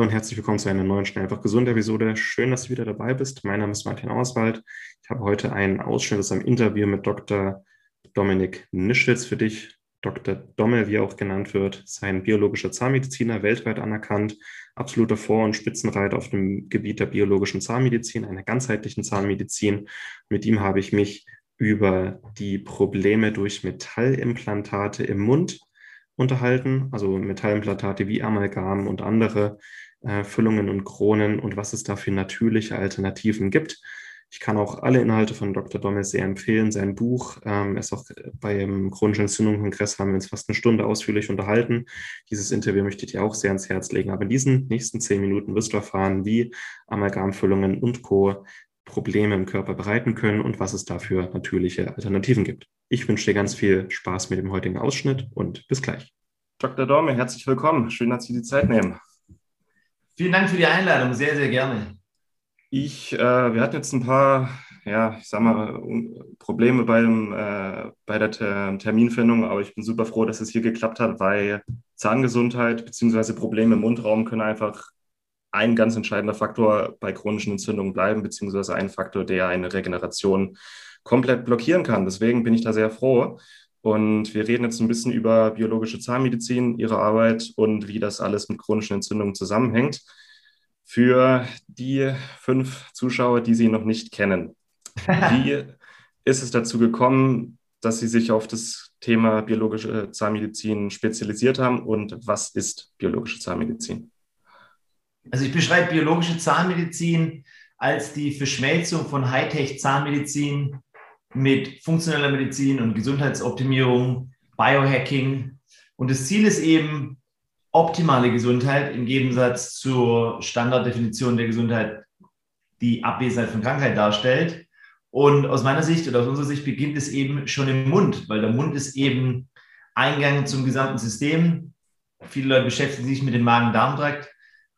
Hallo und herzlich willkommen zu einer neuen Schnell einfach gesund Episode. Schön, dass du wieder dabei bist. Mein Name ist Martin Auswald. Ich habe heute einen Ausschnitt aus einem Interview mit Dr. Dominik Nischwitz für dich. Dr. Dommel, wie er auch genannt wird, ist ein biologischer Zahnmediziner, weltweit anerkannt, absoluter Vor- und Spitzenreiter auf dem Gebiet der biologischen Zahnmedizin, einer ganzheitlichen Zahnmedizin. Mit ihm habe ich mich über die Probleme durch Metallimplantate im Mund unterhalten, also Metallimplantate wie Amalgam und andere äh, Füllungen und Kronen und was es da für natürliche Alternativen gibt. Ich kann auch alle Inhalte von Dr. Dommel sehr empfehlen. Sein Buch ähm, ist auch beim chronischen Entzündungskongress haben wir uns fast eine Stunde ausführlich unterhalten. Dieses Interview möchte ich dir auch sehr ans Herz legen. Aber in diesen nächsten zehn Minuten wirst du erfahren, wie Amalgamfüllungen und Co. Probleme im Körper bereiten können und was es dafür natürliche Alternativen gibt. Ich wünsche dir ganz viel Spaß mit dem heutigen Ausschnitt und bis gleich. Dr. Dorme, herzlich willkommen. Schön, dass Sie die Zeit nehmen. Vielen Dank für die Einladung, sehr, sehr gerne. Ich, äh, wir hatten jetzt ein paar, ja, ich sag mal, Probleme beim, äh, bei der Terminfindung, aber ich bin super froh, dass es hier geklappt hat, weil Zahngesundheit bzw. Probleme im Mundraum können einfach ein ganz entscheidender Faktor bei chronischen Entzündungen bleiben, beziehungsweise ein Faktor, der eine Regeneration komplett blockieren kann. Deswegen bin ich da sehr froh. Und wir reden jetzt ein bisschen über biologische Zahnmedizin, ihre Arbeit und wie das alles mit chronischen Entzündungen zusammenhängt. Für die fünf Zuschauer, die Sie noch nicht kennen, wie ist es dazu gekommen, dass Sie sich auf das Thema biologische Zahnmedizin spezialisiert haben und was ist biologische Zahnmedizin? Also ich beschreibe biologische Zahnmedizin als die Verschmelzung von Hightech-Zahnmedizin mit funktioneller Medizin und Gesundheitsoptimierung, Biohacking. Und das Ziel ist eben optimale Gesundheit im Gegensatz zur Standarddefinition der Gesundheit, die Abwesenheit von Krankheit darstellt. Und aus meiner Sicht oder aus unserer Sicht beginnt es eben schon im Mund, weil der Mund ist eben Eingang zum gesamten System. Viele Leute beschäftigen sich mit dem Magen-Darm-Trakt.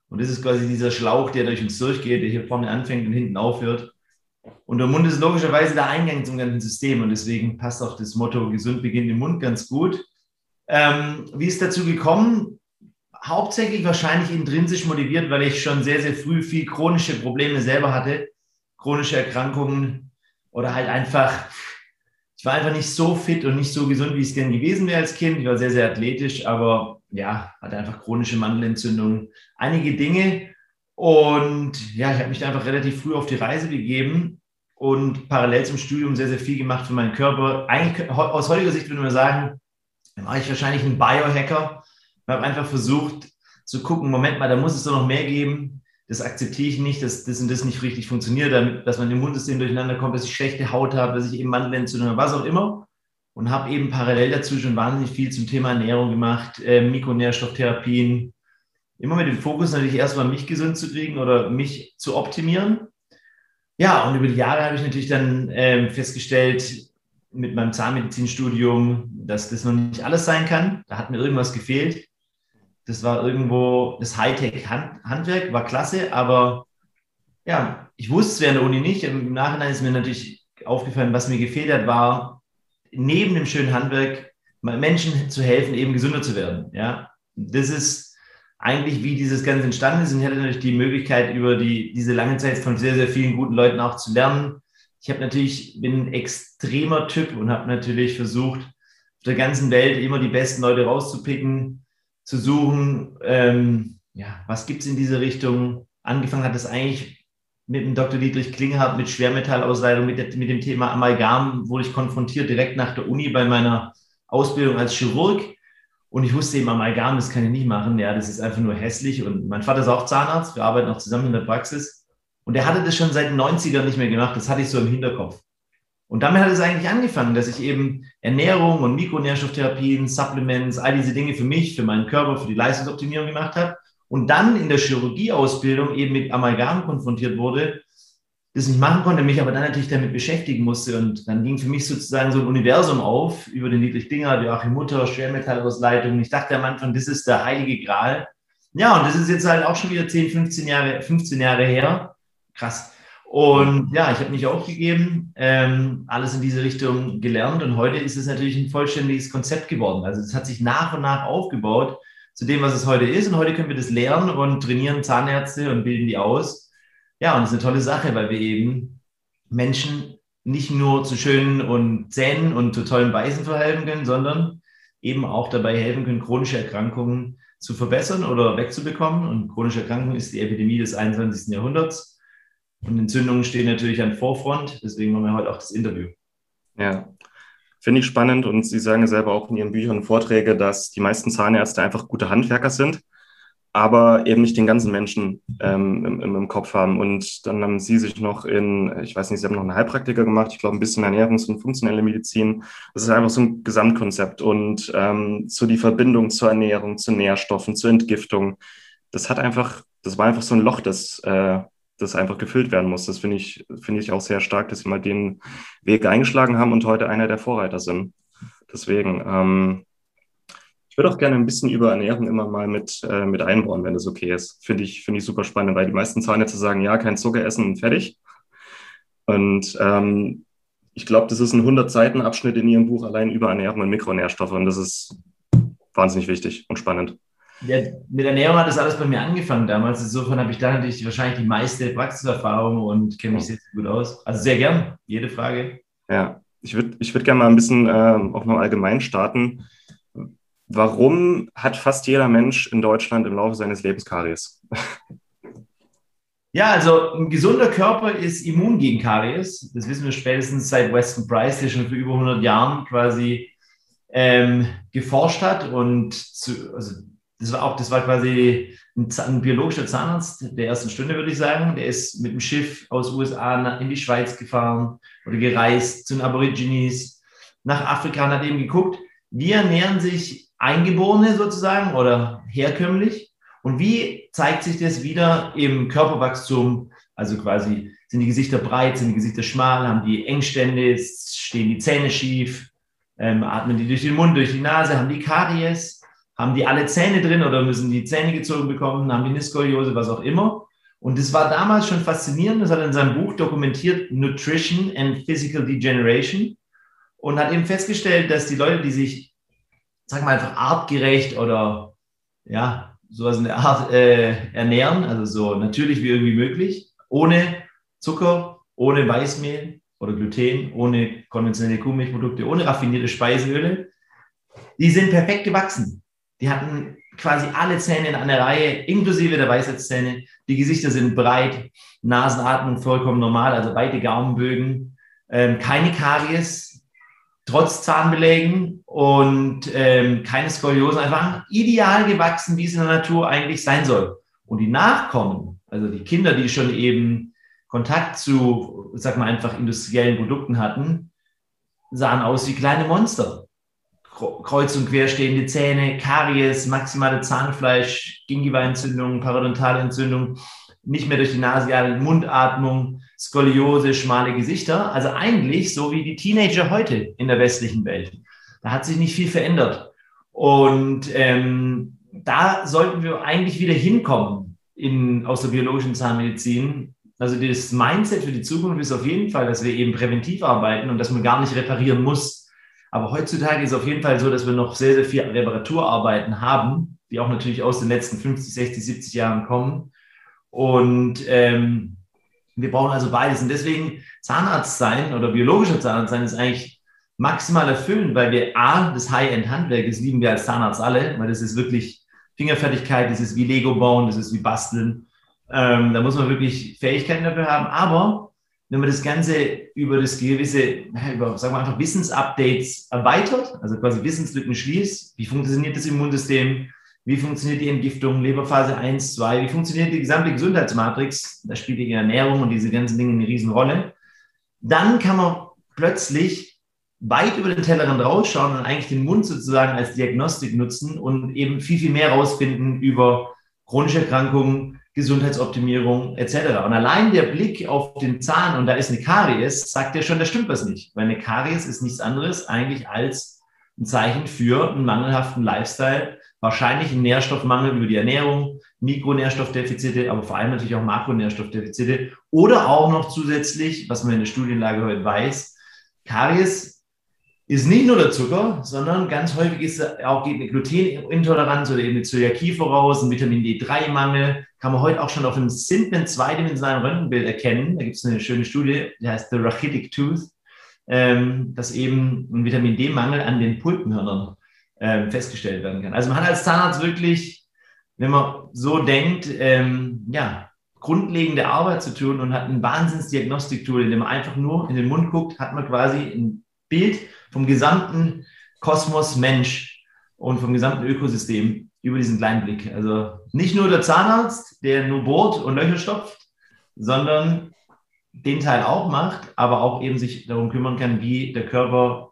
Und das ist quasi dieser Schlauch, der durch uns durchgeht, der hier vorne anfängt und hinten aufhört. Und der Mund ist logischerweise der Eingang zum ganzen System und deswegen passt auch das Motto gesund beginnt im Mund ganz gut. Ähm, wie ist dazu gekommen? Hauptsächlich wahrscheinlich intrinsisch motiviert, weil ich schon sehr, sehr früh viel chronische Probleme selber hatte, chronische Erkrankungen oder halt einfach, ich war einfach nicht so fit und nicht so gesund, wie ich es gern gewesen wäre als Kind. Ich war sehr, sehr athletisch, aber ja, hatte einfach chronische Mandelentzündung, einige Dinge. Und ja, ich habe mich da einfach relativ früh auf die Reise begeben und parallel zum Studium sehr, sehr viel gemacht für meinen Körper. Eigentlich aus heutiger Sicht würde man sagen, war ich wahrscheinlich ein Biohacker. Ich habe einfach versucht zu gucken, Moment mal, da muss es doch noch mehr geben. Das akzeptiere ich nicht, dass das und das nicht richtig funktioniert, damit, dass mein Immunsystem durcheinander kommt, dass ich schlechte Haut habe, dass ich eben Mandelentzündung habe, was auch immer. Und habe eben parallel dazu schon wahnsinnig viel zum Thema Ernährung gemacht, äh, Mikronährstofftherapien, immer mit dem Fokus natürlich erstmal mich gesund zu kriegen oder mich zu optimieren. Ja, und über die Jahre habe ich natürlich dann ähm, festgestellt, mit meinem Zahnmedizinstudium, dass das noch nicht alles sein kann. Da hat mir irgendwas gefehlt. Das war irgendwo das Hightech-Handwerk, war klasse, aber ja, ich wusste es während der Uni nicht. Im Nachhinein ist mir natürlich aufgefallen, was mir gefehlt hat, war neben dem schönen Handwerk Menschen zu helfen, eben gesünder zu werden. Ja, das ist eigentlich, wie dieses Ganze entstanden ist. Und ich hatte natürlich die Möglichkeit, über die, diese lange Zeit von sehr, sehr vielen guten Leuten auch zu lernen. Ich habe natürlich, bin ein extremer Typ und habe natürlich versucht, auf der ganzen Welt immer die besten Leute rauszupicken, zu suchen, ähm, ja, was gibt es in diese Richtung. Angefangen hat es eigentlich mit dem Dr. Dietrich Klinghardt mit Schwermetallausleitung, mit, der, mit dem Thema Amalgam wurde ich konfrontiert direkt nach der Uni bei meiner Ausbildung als Chirurg und ich wusste eben, Amalgam, das kann ich nicht machen. Ja, das ist einfach nur hässlich. Und mein Vater ist auch Zahnarzt. Wir arbeiten auch zusammen in der Praxis. Und er hatte das schon seit den 90ern nicht mehr gemacht. Das hatte ich so im Hinterkopf. Und damit hat es eigentlich angefangen, dass ich eben Ernährung und Mikronährstofftherapien, Supplements, all diese Dinge für mich, für meinen Körper, für die Leistungsoptimierung gemacht habe. Und dann in der Chirurgieausbildung eben mit Amalgam konfrontiert wurde. Das nicht machen konnte, mich aber dann natürlich damit beschäftigen musste. Und dann ging für mich sozusagen so ein Universum auf über den Dietrich Dinger, Joachim Mutter, Schwermetallausleitung. Ich dachte am Anfang, das ist der heilige Gral. Ja, und das ist jetzt halt auch schon wieder 10, 15 Jahre, 15 Jahre her. Krass. Und ja, ich habe nicht aufgegeben, ähm, alles in diese Richtung gelernt und heute ist es natürlich ein vollständiges Konzept geworden. Also es hat sich nach und nach aufgebaut zu dem, was es heute ist. Und heute können wir das lernen und trainieren Zahnärzte und bilden die aus. Ja, und das ist eine tolle Sache, weil wir eben Menschen nicht nur zu schönen und Zähnen und zu tollen Beißen verhelfen können, sondern eben auch dabei helfen können, chronische Erkrankungen zu verbessern oder wegzubekommen. Und chronische Erkrankung ist die Epidemie des 21. Jahrhunderts. Und Entzündungen stehen natürlich an Vorfront, deswegen machen wir heute auch das Interview. Ja, finde ich spannend und Sie sagen ja selber auch in Ihren Büchern und Vorträgen, dass die meisten Zahnärzte einfach gute Handwerker sind, aber eben nicht den ganzen Menschen ähm, im, im, Kopf haben. Und dann haben Sie sich noch in, ich weiß nicht, Sie haben noch eine Heilpraktiker gemacht, ich glaube ein bisschen Ernährungs- und funktionelle Medizin. Das ist einfach so ein Gesamtkonzept und ähm, so die Verbindung zur Ernährung, zu Nährstoffen, zur Entgiftung. Das hat einfach, das war einfach so ein Loch, das äh, das einfach gefüllt werden muss. Das finde ich, finde ich auch sehr stark, dass sie mal den Weg eingeschlagen haben und heute einer der Vorreiter sind. Deswegen, ähm, ich würde auch gerne ein bisschen über Ernährung immer mal mit, äh, mit einbauen, wenn das okay ist. Finde ich, finde ich super spannend, weil die meisten Zahnärzte sagen, ja, kein Zucker essen und fertig. Und ähm, ich glaube, das ist ein 100-Seiten-Abschnitt in Ihrem Buch allein über Ernährung und Mikronährstoffe und das ist wahnsinnig wichtig und spannend. Ja, mit Ernährung hat das alles bei mir angefangen damals. Insofern habe ich da natürlich wahrscheinlich die meiste Praxiserfahrung und kenne mich sehr, sehr gut aus. Also sehr gern, jede Frage. Ja, ich würde ich würd gerne mal ein bisschen ähm, auch noch allgemein starten. Warum hat fast jeder Mensch in Deutschland im Laufe seines Lebens Karies? Ja, also ein gesunder Körper ist immun gegen Karies. Das wissen wir spätestens seit Weston Price, der schon vor über 100 Jahren quasi ähm, geforscht hat und zu, also das war auch, das war quasi ein, ein, biologischer Zahnarzt der ersten Stunde, würde ich sagen. Der ist mit dem Schiff aus USA in die Schweiz gefahren oder gereist zu den Aborigines nach Afrika und hat eben geguckt, wie ernähren sich Eingeborene sozusagen oder herkömmlich und wie zeigt sich das wieder im Körperwachstum? Also quasi sind die Gesichter breit, sind die Gesichter schmal, haben die Engstände, stehen die Zähne schief, ähm, atmen die durch den Mund, durch die Nase, haben die Karies haben die alle Zähne drin oder müssen die Zähne gezogen bekommen, haben die eine was auch immer. Und das war damals schon faszinierend. Das hat er in seinem Buch dokumentiert, Nutrition and Physical Degeneration. Und hat eben festgestellt, dass die Leute, die sich, sagen wir einfach artgerecht oder ja, sowas in der Art äh, ernähren, also so natürlich wie irgendwie möglich, ohne Zucker, ohne Weißmehl oder Gluten, ohne konventionelle Kuhmilchprodukte, ohne raffinierte Speiseöle, die sind perfekt gewachsen. Die hatten quasi alle Zähne in einer Reihe, inklusive der Weisheitszähne. Die Gesichter sind breit, Nasenatmung vollkommen normal, also weite Gaumenbögen, ähm, keine Karies, trotz Zahnbelägen und ähm, keine Skoliose, einfach ideal gewachsen, wie es in der Natur eigentlich sein soll. Und die Nachkommen, also die Kinder, die schon eben Kontakt zu, sag mal einfach industriellen Produkten hatten, sahen aus wie kleine Monster kreuz und quer stehende Zähne, Karies, maximale Zahnfleisch, Gingivaientzündung, Parodontalentzündung, nicht mehr durch die nasiale Mundatmung, Skoliose, schmale Gesichter. Also eigentlich so wie die Teenager heute in der westlichen Welt. Da hat sich nicht viel verändert. Und ähm, da sollten wir eigentlich wieder hinkommen in, aus der biologischen Zahnmedizin. Also das Mindset für die Zukunft ist auf jeden Fall, dass wir eben präventiv arbeiten und dass man gar nicht reparieren muss, aber heutzutage ist auf jeden Fall so, dass wir noch sehr, sehr viel Reparaturarbeiten haben, die auch natürlich aus den letzten 50, 60, 70 Jahren kommen. Und ähm, wir brauchen also beides. Und deswegen Zahnarzt sein oder biologischer Zahnarzt sein ist eigentlich maximal erfüllend, weil wir A, das High-End-Handwerk, das lieben wir als Zahnarzt alle, weil das ist wirklich Fingerfertigkeit, das ist wie Lego bauen, das ist wie basteln. Ähm, da muss man wirklich Fähigkeiten dafür haben. Aber wenn man das Ganze über das gewisse, über, sagen wir einfach Wissensupdates erweitert, also quasi Wissenslücken schließt, wie funktioniert das Immunsystem, wie funktioniert die Entgiftung, Leberphase 1, 2, wie funktioniert die gesamte Gesundheitsmatrix, da spielt die Ernährung und diese ganzen Dinge eine Riesenrolle, dann kann man plötzlich weit über den Tellerrand rausschauen und eigentlich den Mund sozusagen als Diagnostik nutzen und eben viel, viel mehr rausfinden über chronische Erkrankungen, Gesundheitsoptimierung etc. Und allein der Blick auf den Zahn und da ist eine Karies, sagt ja schon, da stimmt was nicht. Weil eine Karies ist nichts anderes eigentlich als ein Zeichen für einen mangelhaften Lifestyle, wahrscheinlich ein Nährstoffmangel über die Ernährung, Mikronährstoffdefizite, aber vor allem natürlich auch Makronährstoffdefizite oder auch noch zusätzlich, was man in der Studienlage heute weiß, Karies ist nicht nur der Zucker, sondern ganz häufig ist auch geht eine Glutenintoleranz oder eben eine Zöliakie voraus, ein Vitamin D3-Mangel, kann man heute auch schon auf einem simplen zweidimensionalen Röntgenbild erkennen. Da gibt es eine schöne Studie, die heißt The Rachitic Tooth, ähm, dass eben ein Vitamin D-Mangel an den Pulpenhörnern ähm, festgestellt werden kann. Also man hat als Zahnarzt wirklich, wenn man so denkt, ähm, ja, grundlegende Arbeit zu tun und hat ein Wahnsinnsdiagnostiktool, in dem man einfach nur in den Mund guckt, hat man quasi ein Bild vom gesamten Kosmos Mensch und vom gesamten Ökosystem über diesen kleinen Blick. Also nicht nur der Zahnarzt, der nur bohrt und Löcher stopft, sondern den Teil auch macht, aber auch eben sich darum kümmern kann, wie der Körper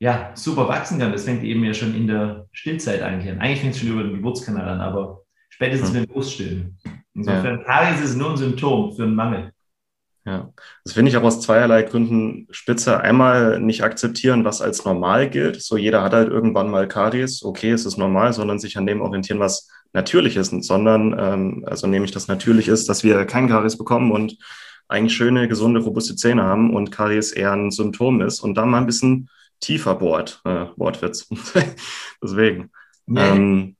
ja, super wachsen kann. Das fängt eben ja schon in der Stillzeit eigentlich an. Eigentlich fängt es schon über den Geburtskanal an, aber spätestens hm. mit dem Bruststillen. Insofern, ja. Karies ist nur ein Symptom für einen Mangel. Ja, das finde ich auch aus zweierlei Gründen spitze. Einmal nicht akzeptieren, was als normal gilt. So jeder hat halt irgendwann mal Karies. Okay, es ist normal, sondern sich an dem orientieren, was natürlich ist. Sondern, ähm, also nämlich das natürlich ist, dass wir kein Karies bekommen und eigentlich schöne, gesunde, robuste Zähne haben und Karies eher ein Symptom ist und da mal ein bisschen tiefer bohrt. Äh, Wortwitz. Deswegen. Nee. Ähm,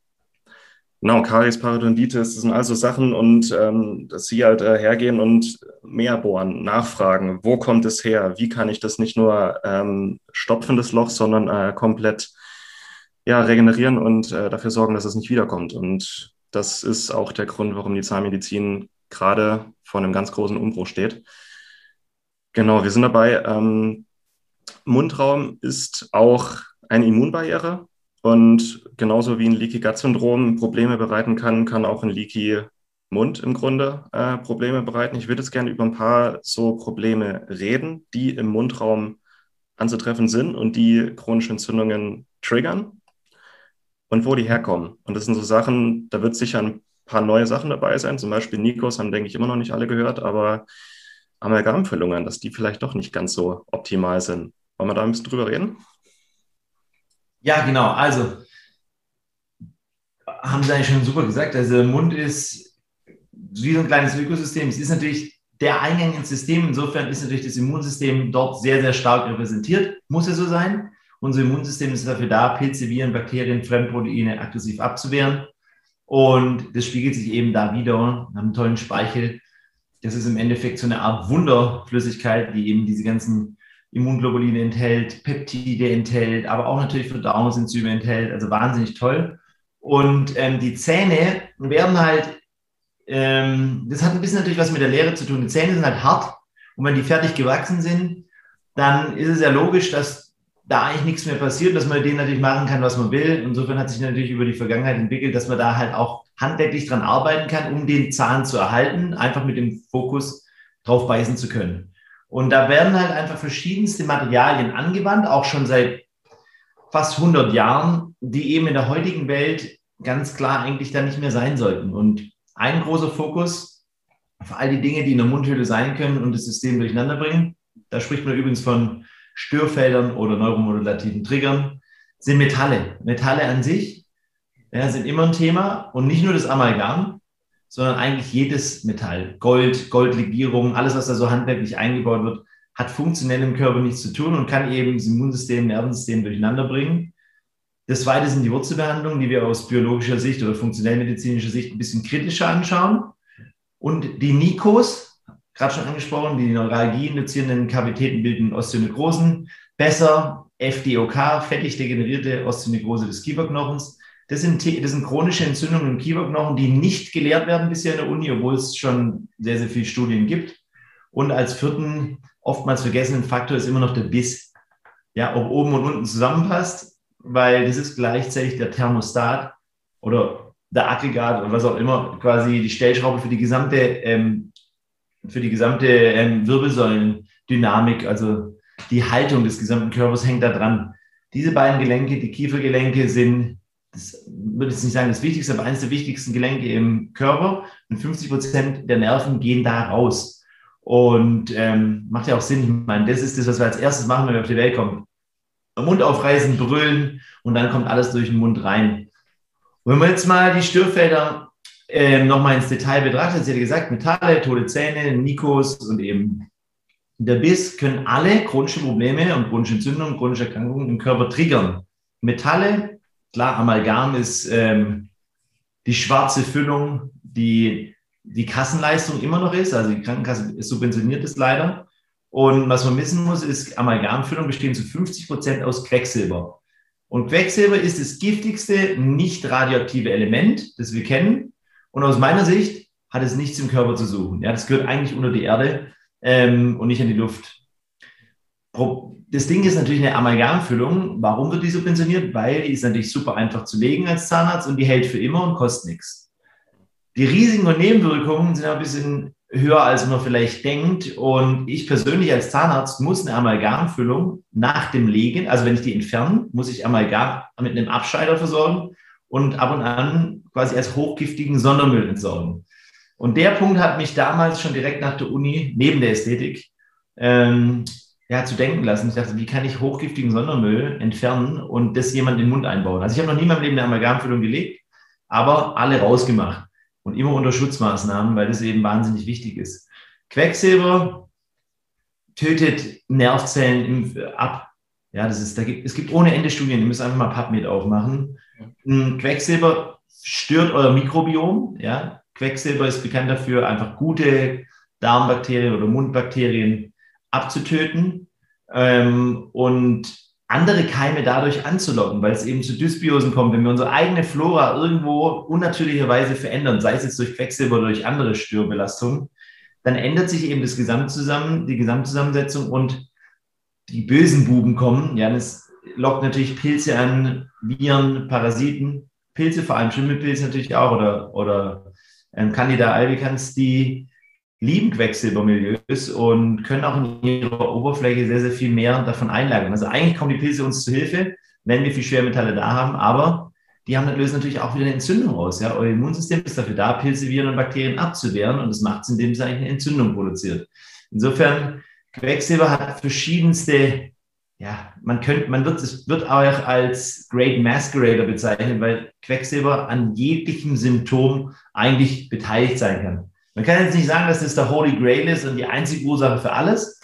Genau, Karies, Parodontitis, das sind also Sachen und ähm, dass sie halt äh, hergehen und mehr bohren, nachfragen, wo kommt es her, wie kann ich das nicht nur ähm, stopfen, das Loch, sondern äh, komplett ja, regenerieren und äh, dafür sorgen, dass es nicht wiederkommt. Und das ist auch der Grund, warum die Zahnmedizin gerade vor einem ganz großen Umbruch steht. Genau, wir sind dabei. Ähm, Mundraum ist auch eine Immunbarriere. Und genauso wie ein Leaky Gut Syndrom Probleme bereiten kann, kann auch ein Leaky Mund im Grunde äh, Probleme bereiten. Ich würde jetzt gerne über ein paar so Probleme reden, die im Mundraum anzutreffen sind und die chronische Entzündungen triggern und wo die herkommen. Und das sind so Sachen, da wird sicher ein paar neue Sachen dabei sein. Zum Beispiel Nikos haben, denke ich, immer noch nicht alle gehört, aber Amalgamfüllungen, dass die vielleicht doch nicht ganz so optimal sind. Wollen wir da ein bisschen drüber reden? Ja, genau. Also haben Sie eigentlich schon super gesagt. Also der Mund ist wie so ein kleines Ökosystem. Es ist natürlich der Eingang ins System. Insofern ist natürlich das Immunsystem dort sehr, sehr stark repräsentiert. Muss ja so sein. Unser Immunsystem ist dafür da, Pilze, Viren, Bakterien, Fremdproteine aggressiv abzuwehren. Und das spiegelt sich eben da wieder. Wir haben einen tollen Speichel. Das ist im Endeffekt so eine Art Wunderflüssigkeit, die eben diese ganzen Immunglobuline enthält, Peptide enthält, aber auch natürlich Verdauungsenzyme enthält. Also wahnsinnig toll. Und ähm, die Zähne werden halt, ähm, das hat ein bisschen natürlich was mit der Lehre zu tun. Die Zähne sind halt hart und wenn die fertig gewachsen sind, dann ist es ja logisch, dass da eigentlich nichts mehr passiert, dass man denen natürlich machen kann, was man will. Insofern hat sich natürlich über die Vergangenheit entwickelt, dass man da halt auch handwerklich dran arbeiten kann, um den Zahn zu erhalten, einfach mit dem Fokus drauf beißen zu können. Und da werden halt einfach verschiedenste Materialien angewandt, auch schon seit fast 100 Jahren, die eben in der heutigen Welt ganz klar eigentlich da nicht mehr sein sollten. Und ein großer Fokus auf all die Dinge, die in der Mundhöhle sein können und das System durcheinander bringen, da spricht man übrigens von Störfeldern oder neuromodulativen Triggern, sind Metalle. Metalle an sich ja, sind immer ein Thema und nicht nur das Amalgam, sondern eigentlich jedes Metall, Gold, Goldlegierung, alles, was da so handwerklich eingebaut wird, hat funktionell im Körper nichts zu tun und kann eben das Immunsystem, Nervensystem durcheinander bringen. Das zweite sind die Wurzelbehandlungen, die wir aus biologischer Sicht oder funktionellmedizinischer Sicht ein bisschen kritischer anschauen. Und die Nikos, gerade schon angesprochen, die Neuralgie induzierenden Kavitäten bilden Osteonekrosen, besser FDOK, fettig degenerierte Osteonekrose des Kieferknochens, das sind, das sind chronische Entzündungen im Kieferknochen, die nicht gelehrt werden bisher in der Uni, obwohl es schon sehr, sehr viele Studien gibt. Und als vierten, oftmals vergessenen Faktor ist immer noch der Biss. Ja, ob oben und unten zusammenpasst, weil das ist gleichzeitig der Thermostat oder der Aggregat oder was auch immer, quasi die Stellschraube für die gesamte, ähm, für die gesamte ähm, Wirbelsäulendynamik, also die Haltung des gesamten Körpers hängt da dran. Diese beiden Gelenke, die Kiefergelenke, sind das würde ich nicht sagen das Wichtigste, aber eines der wichtigsten Gelenke im Körper. Und 50 Prozent der Nerven gehen da raus. Und ähm, macht ja auch Sinn. Ich meine, das ist das, was wir als erstes machen, wenn wir auf die Welt kommen. Mund aufreißen, brüllen und dann kommt alles durch den Mund rein. Und wenn man jetzt mal die Störfelder äh, nochmal ins Detail betrachtet, sie hat gesagt, Metalle, tote Zähne, Nikos und eben der Biss können alle chronische Probleme und chronische Entzündungen, chronische Erkrankungen im Körper triggern. Metalle, klar, Amalgam ist ähm, die schwarze Füllung, die die Kassenleistung immer noch ist, also die Krankenkasse subventioniert es leider. Und was man wissen muss, ist, Amalgamfüllung bestehen zu 50 Prozent aus Quecksilber. Und Quecksilber ist das giftigste nicht radioaktive Element, das wir kennen. Und aus meiner Sicht hat es nichts im Körper zu suchen. Ja, das gehört eigentlich unter die Erde ähm, und nicht in die Luft. Das Ding ist natürlich eine Amalgamfüllung. Warum wird die subventioniert? Weil die ist natürlich super einfach zu legen als Zahnarzt und die hält für immer und kostet nichts. Die Risiken und Nebenwirkungen sind ein bisschen höher, als man vielleicht denkt. Und ich persönlich als Zahnarzt muss eine Amalgamfüllung nach dem Legen, also wenn ich die entferne, muss ich Amalgam mit einem Abscheider versorgen und ab und an quasi als hochgiftigen Sondermüll entsorgen. Und der Punkt hat mich damals schon direkt nach der Uni, neben der Ästhetik, ähm, ja, zu denken lassen. Ich dachte, wie kann ich hochgiftigen Sondermüll entfernen und das jemand in den Mund einbauen? Also ich habe noch nie in meinem Leben eine Amalgamfüllung gelegt, aber alle rausgemacht und immer unter Schutzmaßnahmen, weil das eben wahnsinnig wichtig ist. Quecksilber tötet Nervzellen im, ab. Ja, das ist, da gibt, es gibt ohne Ende Studien, ihr müsst einfach mal PubMed aufmachen. Ja. Quecksilber stört euer Mikrobiom. Ja? Quecksilber ist bekannt dafür, einfach gute Darmbakterien oder Mundbakterien abzutöten ähm, und andere Keime dadurch anzulocken, weil es eben zu Dysbiosen kommt. Wenn wir unsere eigene Flora irgendwo unnatürlicherweise verändern, sei es jetzt durch Quecksilber oder durch andere Störbelastungen, dann ändert sich eben das Gesamtzusammen, die Gesamtzusammensetzung und die bösen Buben kommen. Ja, das lockt natürlich Pilze an, Viren, Parasiten, Pilze, vor allem Schimmelpilze natürlich auch oder, oder ähm, Candida albicans, die lieben Quecksilbermilieus und können auch in ihrer Oberfläche sehr, sehr viel mehr davon einlagern. Also eigentlich kommen die Pilze uns zu Hilfe, wenn wir viel Schwermetalle da haben, aber die haben, lösen natürlich auch wieder eine Entzündung aus. Ja? Euer Immunsystem ist dafür da, Pilze, Viren und Bakterien abzuwehren und das macht es, indem es eigentlich eine Entzündung produziert. Insofern, Quecksilber hat verschiedenste, ja, man könnte, man wird, es wird auch als Great Masquerader bezeichnet, weil Quecksilber an jeglichem Symptom eigentlich beteiligt sein kann. Man kann jetzt nicht sagen, dass das der Holy Grail ist und die einzige Ursache für alles.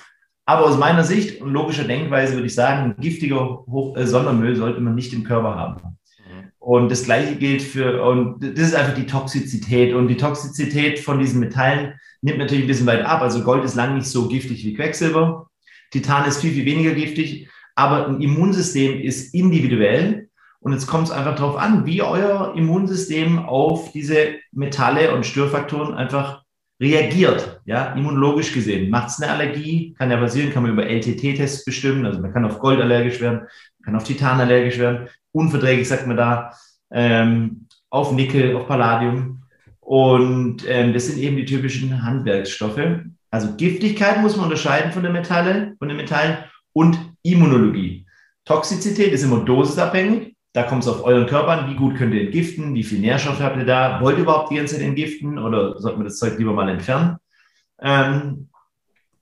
Aber aus meiner Sicht und logischer Denkweise würde ich sagen, giftiger äh, Sondermüll sollte man nicht im Körper haben. Mhm. Und das Gleiche gilt für, und das ist einfach die Toxizität. Und die Toxizität von diesen Metallen nimmt natürlich ein bisschen weit ab. Also Gold ist lang nicht so giftig wie Quecksilber. Titan ist viel, viel weniger giftig. Aber ein Immunsystem ist individuell. Und jetzt kommt es einfach darauf an, wie euer Immunsystem auf diese Metalle und Störfaktoren einfach reagiert, ja, immunologisch gesehen. Macht es eine Allergie? Kann ja passieren, kann man über LTT-Tests bestimmen. Also man kann auf Gold allergisch werden, man kann auf Titan allergisch werden. Unverträglich sagt man da, ähm, auf Nickel, auf Palladium. Und ähm, das sind eben die typischen Handwerksstoffe. Also Giftigkeit muss man unterscheiden von den Metallen, von den Metallen und Immunologie. Toxizität ist immer dosisabhängig. Da kommt es auf euren Körper an, wie gut könnt ihr entgiften, wie viel Nährstoff habt ihr da, wollt ihr überhaupt die ganze Zeit entgiften oder sollten wir das Zeug lieber mal entfernen? Ähm,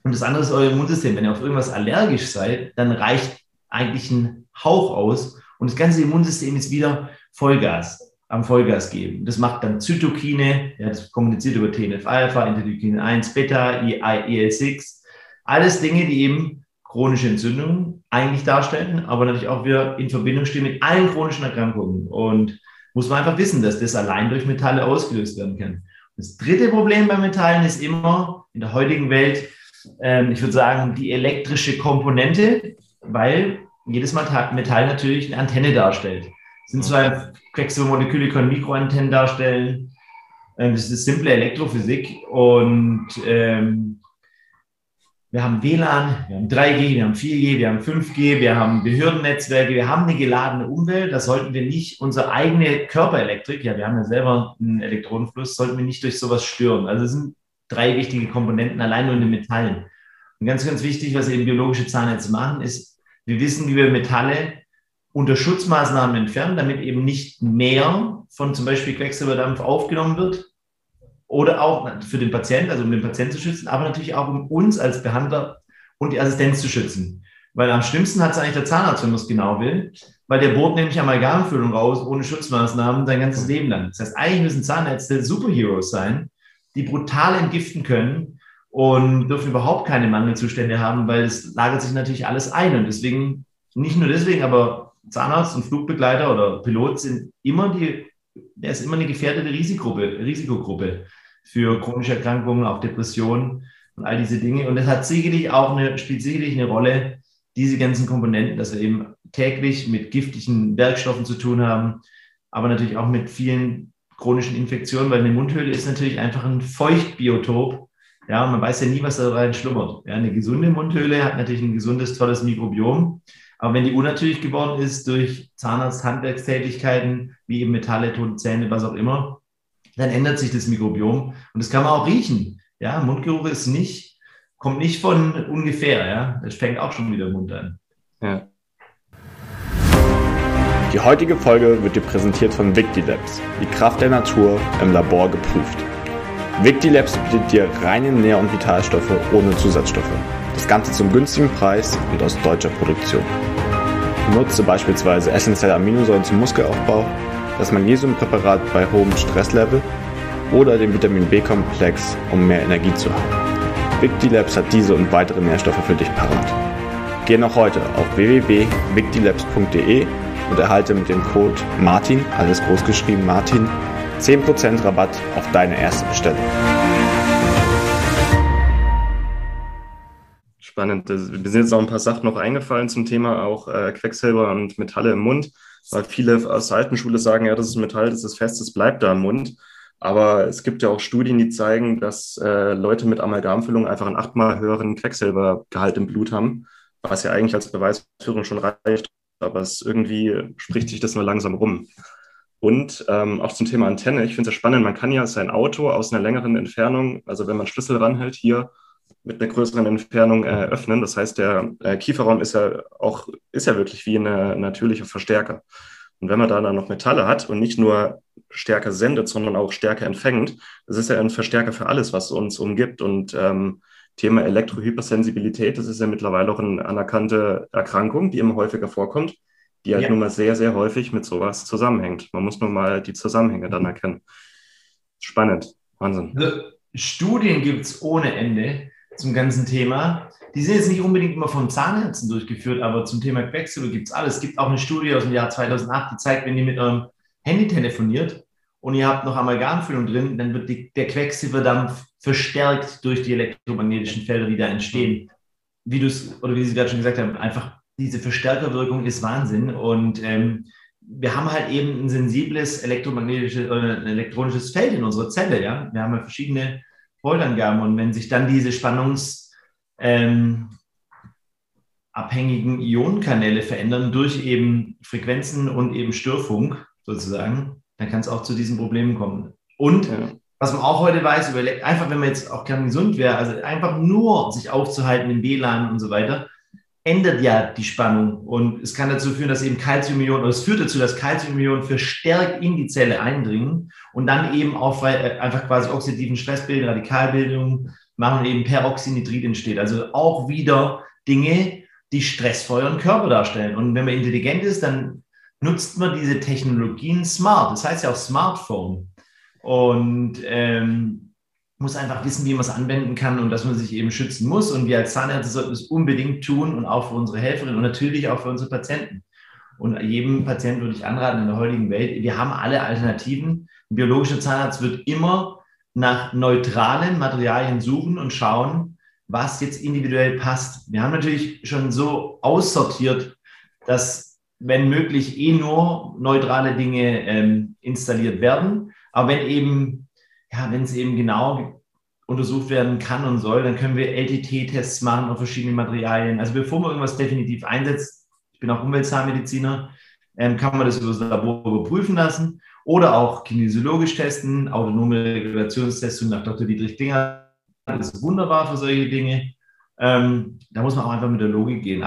und das andere ist euer Immunsystem. Wenn ihr auf irgendwas allergisch seid, dann reicht eigentlich ein Hauch aus und das ganze Immunsystem ist wieder Vollgas, am Vollgas geben. Das macht dann Zytokine, ja, das kommuniziert über TNF-Alpha, Interleukin 1, Beta, IL-6, alles Dinge, die eben chronische Entzündungen eigentlich darstellen, aber natürlich auch wir in Verbindung stehen mit allen chronischen Erkrankungen. Und muss man einfach wissen, dass das allein durch Metalle ausgelöst werden kann. Das dritte Problem bei Metallen ist immer in der heutigen Welt, ähm, ich würde sagen, die elektrische Komponente, weil jedes Metall natürlich eine Antenne darstellt. Es sind zwei Quecksilbermoleküle, können Mikroantennen darstellen. Ähm, das ist simple Elektrophysik und ähm, wir haben WLAN, wir haben 3G, wir haben 4G, wir haben 5G, wir haben Behördennetzwerke, wir haben eine geladene Umwelt. Da sollten wir nicht unsere eigene Körperelektrik, ja, wir haben ja selber einen Elektronenfluss, sollten wir nicht durch sowas stören. Also es sind drei wichtige Komponenten, allein nur in den Metallen. Und ganz, ganz wichtig, was eben biologische Zahnärzte machen, ist, wir wissen, wie wir Metalle unter Schutzmaßnahmen entfernen, damit eben nicht mehr von zum Beispiel Quecksilberdampf aufgenommen wird. Oder auch für den Patienten, also um den Patienten zu schützen, aber natürlich auch um uns als Behandler und die Assistenz zu schützen. Weil am schlimmsten hat es eigentlich der Zahnarzt, wenn man es genau will, weil der bohrt nämlich Amalgamfüllung raus, ohne Schutzmaßnahmen, sein ganzes Leben lang. Das heißt, eigentlich müssen Zahnärzte Superheroes sein, die brutal entgiften können und dürfen überhaupt keine Mangelzustände haben, weil es lagert sich natürlich alles ein. Und deswegen, nicht nur deswegen, aber Zahnarzt und Flugbegleiter oder Pilot sind immer die, der ist immer eine gefährdete Risikogruppe, Risikogruppe für chronische Erkrankungen, auch Depressionen und all diese Dinge. Und das hat sicherlich auch eine, spielt sicherlich eine Rolle, diese ganzen Komponenten, dass wir eben täglich mit giftigen Werkstoffen zu tun haben, aber natürlich auch mit vielen chronischen Infektionen, weil eine Mundhöhle ist natürlich einfach ein Feuchtbiotop. Ja, man weiß ja nie, was da rein schlummert. Ja, eine gesunde Mundhöhle hat natürlich ein gesundes, tolles Mikrobiom. Aber wenn die unnatürlich geworden ist durch Zahnarzt-Handwerkstätigkeiten, wie eben Metalle, tote Zähne, was auch immer, dann ändert sich das Mikrobiom. Und das kann man auch riechen. Ja, Mundgeruch ist nicht, kommt nicht von ungefähr. Ja, das fängt auch schon wieder Mund an. Ja. Die heutige Folge wird dir präsentiert von Victilabs, die Kraft der Natur im Labor geprüft. Victilabs bietet dir reine Nähr- und Vitalstoffe ohne Zusatzstoffe. Das Ganze zum günstigen Preis und aus deutscher Produktion. Nutze beispielsweise essentielle Aminosäuren zum Muskelaufbau, das Magnesiumpräparat bei hohem Stresslevel oder den Vitamin B-Komplex, um mehr Energie zu haben. Victilabs hat diese und weitere Nährstoffe für dich parat. Geh noch heute auf www.victilabs.de und erhalte mit dem Code MARTIN, alles groß geschrieben Martin, 10% Rabatt auf deine erste Bestellung. Spannend. Mir sind jetzt auch ein paar Sachen noch eingefallen zum Thema auch äh, Quecksilber und Metalle im Mund, weil viele aus der alten Schule sagen, ja, das ist Metall, das ist fest, das bleibt da im Mund. Aber es gibt ja auch Studien, die zeigen, dass äh, Leute mit Amalgamfüllung einfach einen achtmal höheren Quecksilbergehalt im Blut haben, was ja eigentlich als Beweisführung schon reicht, aber es irgendwie spricht sich das nur langsam rum. Und ähm, auch zum Thema Antenne, ich finde es ja spannend, man kann ja sein Auto aus einer längeren Entfernung, also wenn man Schlüssel ranhält, hier mit einer größeren Entfernung äh, öffnen. Das heißt, der äh, Kieferraum ist ja auch, ist ja wirklich wie eine natürliche Verstärker. Und wenn man da dann noch Metalle hat und nicht nur Stärke sendet, sondern auch Stärke empfängt, das ist ja ein Verstärker für alles, was uns umgibt. Und ähm, Thema Elektrohypersensibilität, das ist ja mittlerweile auch eine anerkannte Erkrankung, die immer häufiger vorkommt, die halt ja. nun mal sehr, sehr häufig mit sowas zusammenhängt. Man muss nur mal die Zusammenhänge dann erkennen. Spannend, Wahnsinn. Also, Studien gibt es ohne Ende zum ganzen Thema. Die sind jetzt nicht unbedingt immer von Zahnärzten durchgeführt, aber zum Thema Quecksilber gibt es alles. Es gibt auch eine Studie aus dem Jahr 2008, die zeigt, wenn ihr mit eurem Handy telefoniert und ihr habt noch Amalgamfüllung drin, dann wird die, der Quecksilberdampf verstärkt durch die elektromagnetischen Felder, die da entstehen. Wie du es, oder wie Sie gerade schon gesagt haben, einfach diese Verstärkerwirkung ist Wahnsinn. Und ähm, wir haben halt eben ein sensibles elektromagnetisches oder ein elektronisches Feld in unserer Zelle. Ja? Wir haben ja verschiedene Voltangaben. Und wenn sich dann diese spannungsabhängigen ähm, Ionenkanäle verändern durch eben Frequenzen und eben Störfunk sozusagen, dann kann es auch zu diesen Problemen kommen. Und ja was man auch heute weiß, überlegt, einfach wenn man jetzt auch gern gesund wäre, also einfach nur sich aufzuhalten im WLAN und so weiter, ändert ja die Spannung und es kann dazu führen, dass eben Calciumionen, oder es führt dazu, dass Calciumionen verstärkt in die Zelle eindringen und dann eben auch äh, einfach quasi oxidativen Stress bilden, Radikalbildung machen eben Peroxynitrit entsteht. Also auch wieder Dinge, die Stress euren Körper darstellen. Und wenn man intelligent ist, dann nutzt man diese Technologien smart. Das heißt ja auch Smartphone und ähm, muss einfach wissen, wie man es anwenden kann und dass man sich eben schützen muss. Und wir als Zahnärzte sollten es unbedingt tun und auch für unsere Helferinnen und natürlich auch für unsere Patienten. Und jedem Patienten würde ich anraten in der heutigen Welt, wir haben alle Alternativen. Ein biologischer Zahnarzt wird immer nach neutralen Materialien suchen und schauen, was jetzt individuell passt. Wir haben natürlich schon so aussortiert, dass wenn möglich eh nur neutrale Dinge ähm, installiert werden. Aber wenn eben, ja, wenn es eben genau untersucht werden kann und soll, dann können wir LTT-Tests machen auf verschiedene Materialien. Also bevor man irgendwas definitiv einsetzt, ich bin auch Umweltzahnmediziner, ähm, kann man das über das Labor überprüfen lassen oder auch kinesiologisch testen, autonome Regulationstestung nach Dr. Dietrich Dinger. Das ist wunderbar für solche Dinge. Ähm, da muss man auch einfach mit der Logik gehen.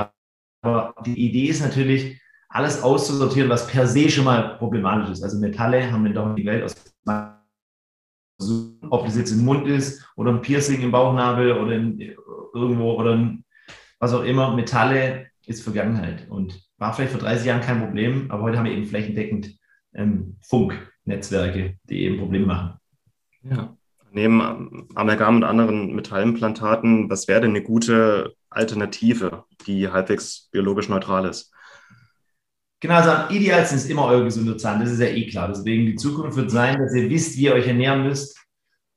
Aber die Idee ist natürlich, alles auszusortieren, was per se schon mal problematisch ist. Also Metalle haben wir doch in die Welt aus ob das jetzt im Mund ist oder ein Piercing im Bauchnabel oder in, irgendwo oder ein, was auch immer, Metalle ist Vergangenheit und war vielleicht vor 30 Jahren kein Problem, aber heute haben wir eben flächendeckend ähm, Funknetzwerke, die eben Probleme machen. Ja. Neben Amalgam und anderen Metallimplantaten, was wäre denn eine gute Alternative, die halbwegs biologisch neutral ist? Genau, also am idealsten ist immer euer gesunder Zahn. Das ist ja eh klar. Deswegen die Zukunft wird sein, dass ihr wisst, wie ihr euch ernähren müsst.